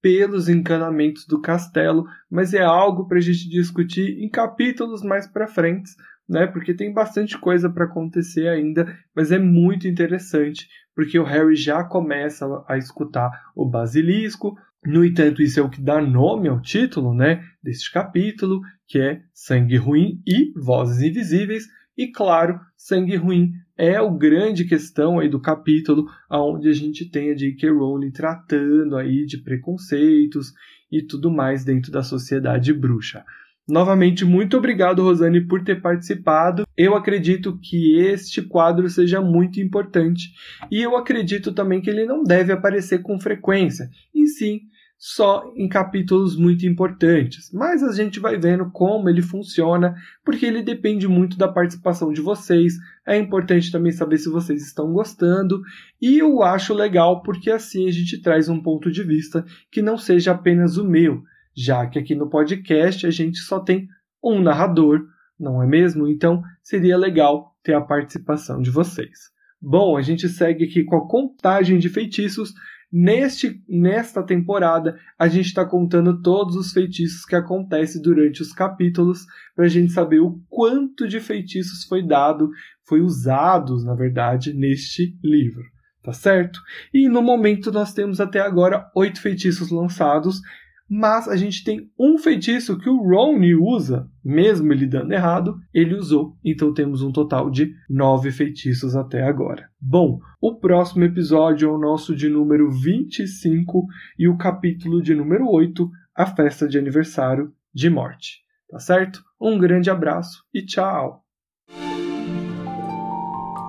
pelos encanamentos do castelo, mas é algo para a gente discutir em capítulos mais para frente, né? Porque tem bastante coisa para acontecer ainda, mas é muito interessante, porque o Harry já começa a escutar o basilisco. No entanto, isso é o que dá nome ao título, né, deste capítulo, que é Sangue Ruim e Vozes Invisíveis. E claro, Sangue Ruim é o grande questão aí do capítulo, aonde a gente tem a J.K. Rowling tratando aí de preconceitos e tudo mais dentro da sociedade bruxa. Novamente, muito obrigado, Rosane, por ter participado. Eu acredito que este quadro seja muito importante e eu acredito também que ele não deve aparecer com frequência, e sim só em capítulos muito importantes. Mas a gente vai vendo como ele funciona, porque ele depende muito da participação de vocês. É importante também saber se vocês estão gostando, e eu acho legal porque assim a gente traz um ponto de vista que não seja apenas o meu já que aqui no podcast a gente só tem um narrador, não é mesmo? Então seria legal ter a participação de vocês. Bom, a gente segue aqui com a contagem de feitiços. Neste, nesta temporada, a gente está contando todos os feitiços que acontecem durante os capítulos, para a gente saber o quanto de feitiços foi dado, foi usados, na verdade, neste livro. Tá certo? E no momento nós temos até agora oito feitiços lançados mas a gente tem um feitiço que o Ron usa, mesmo ele dando errado, ele usou. Então temos um total de nove feitiços até agora. Bom, o próximo episódio é o nosso de número 25 e o capítulo de número 8, a festa de aniversário de morte. Tá certo? Um grande abraço e tchau!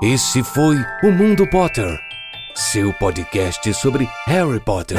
Esse foi o Mundo Potter, seu podcast sobre Harry Potter.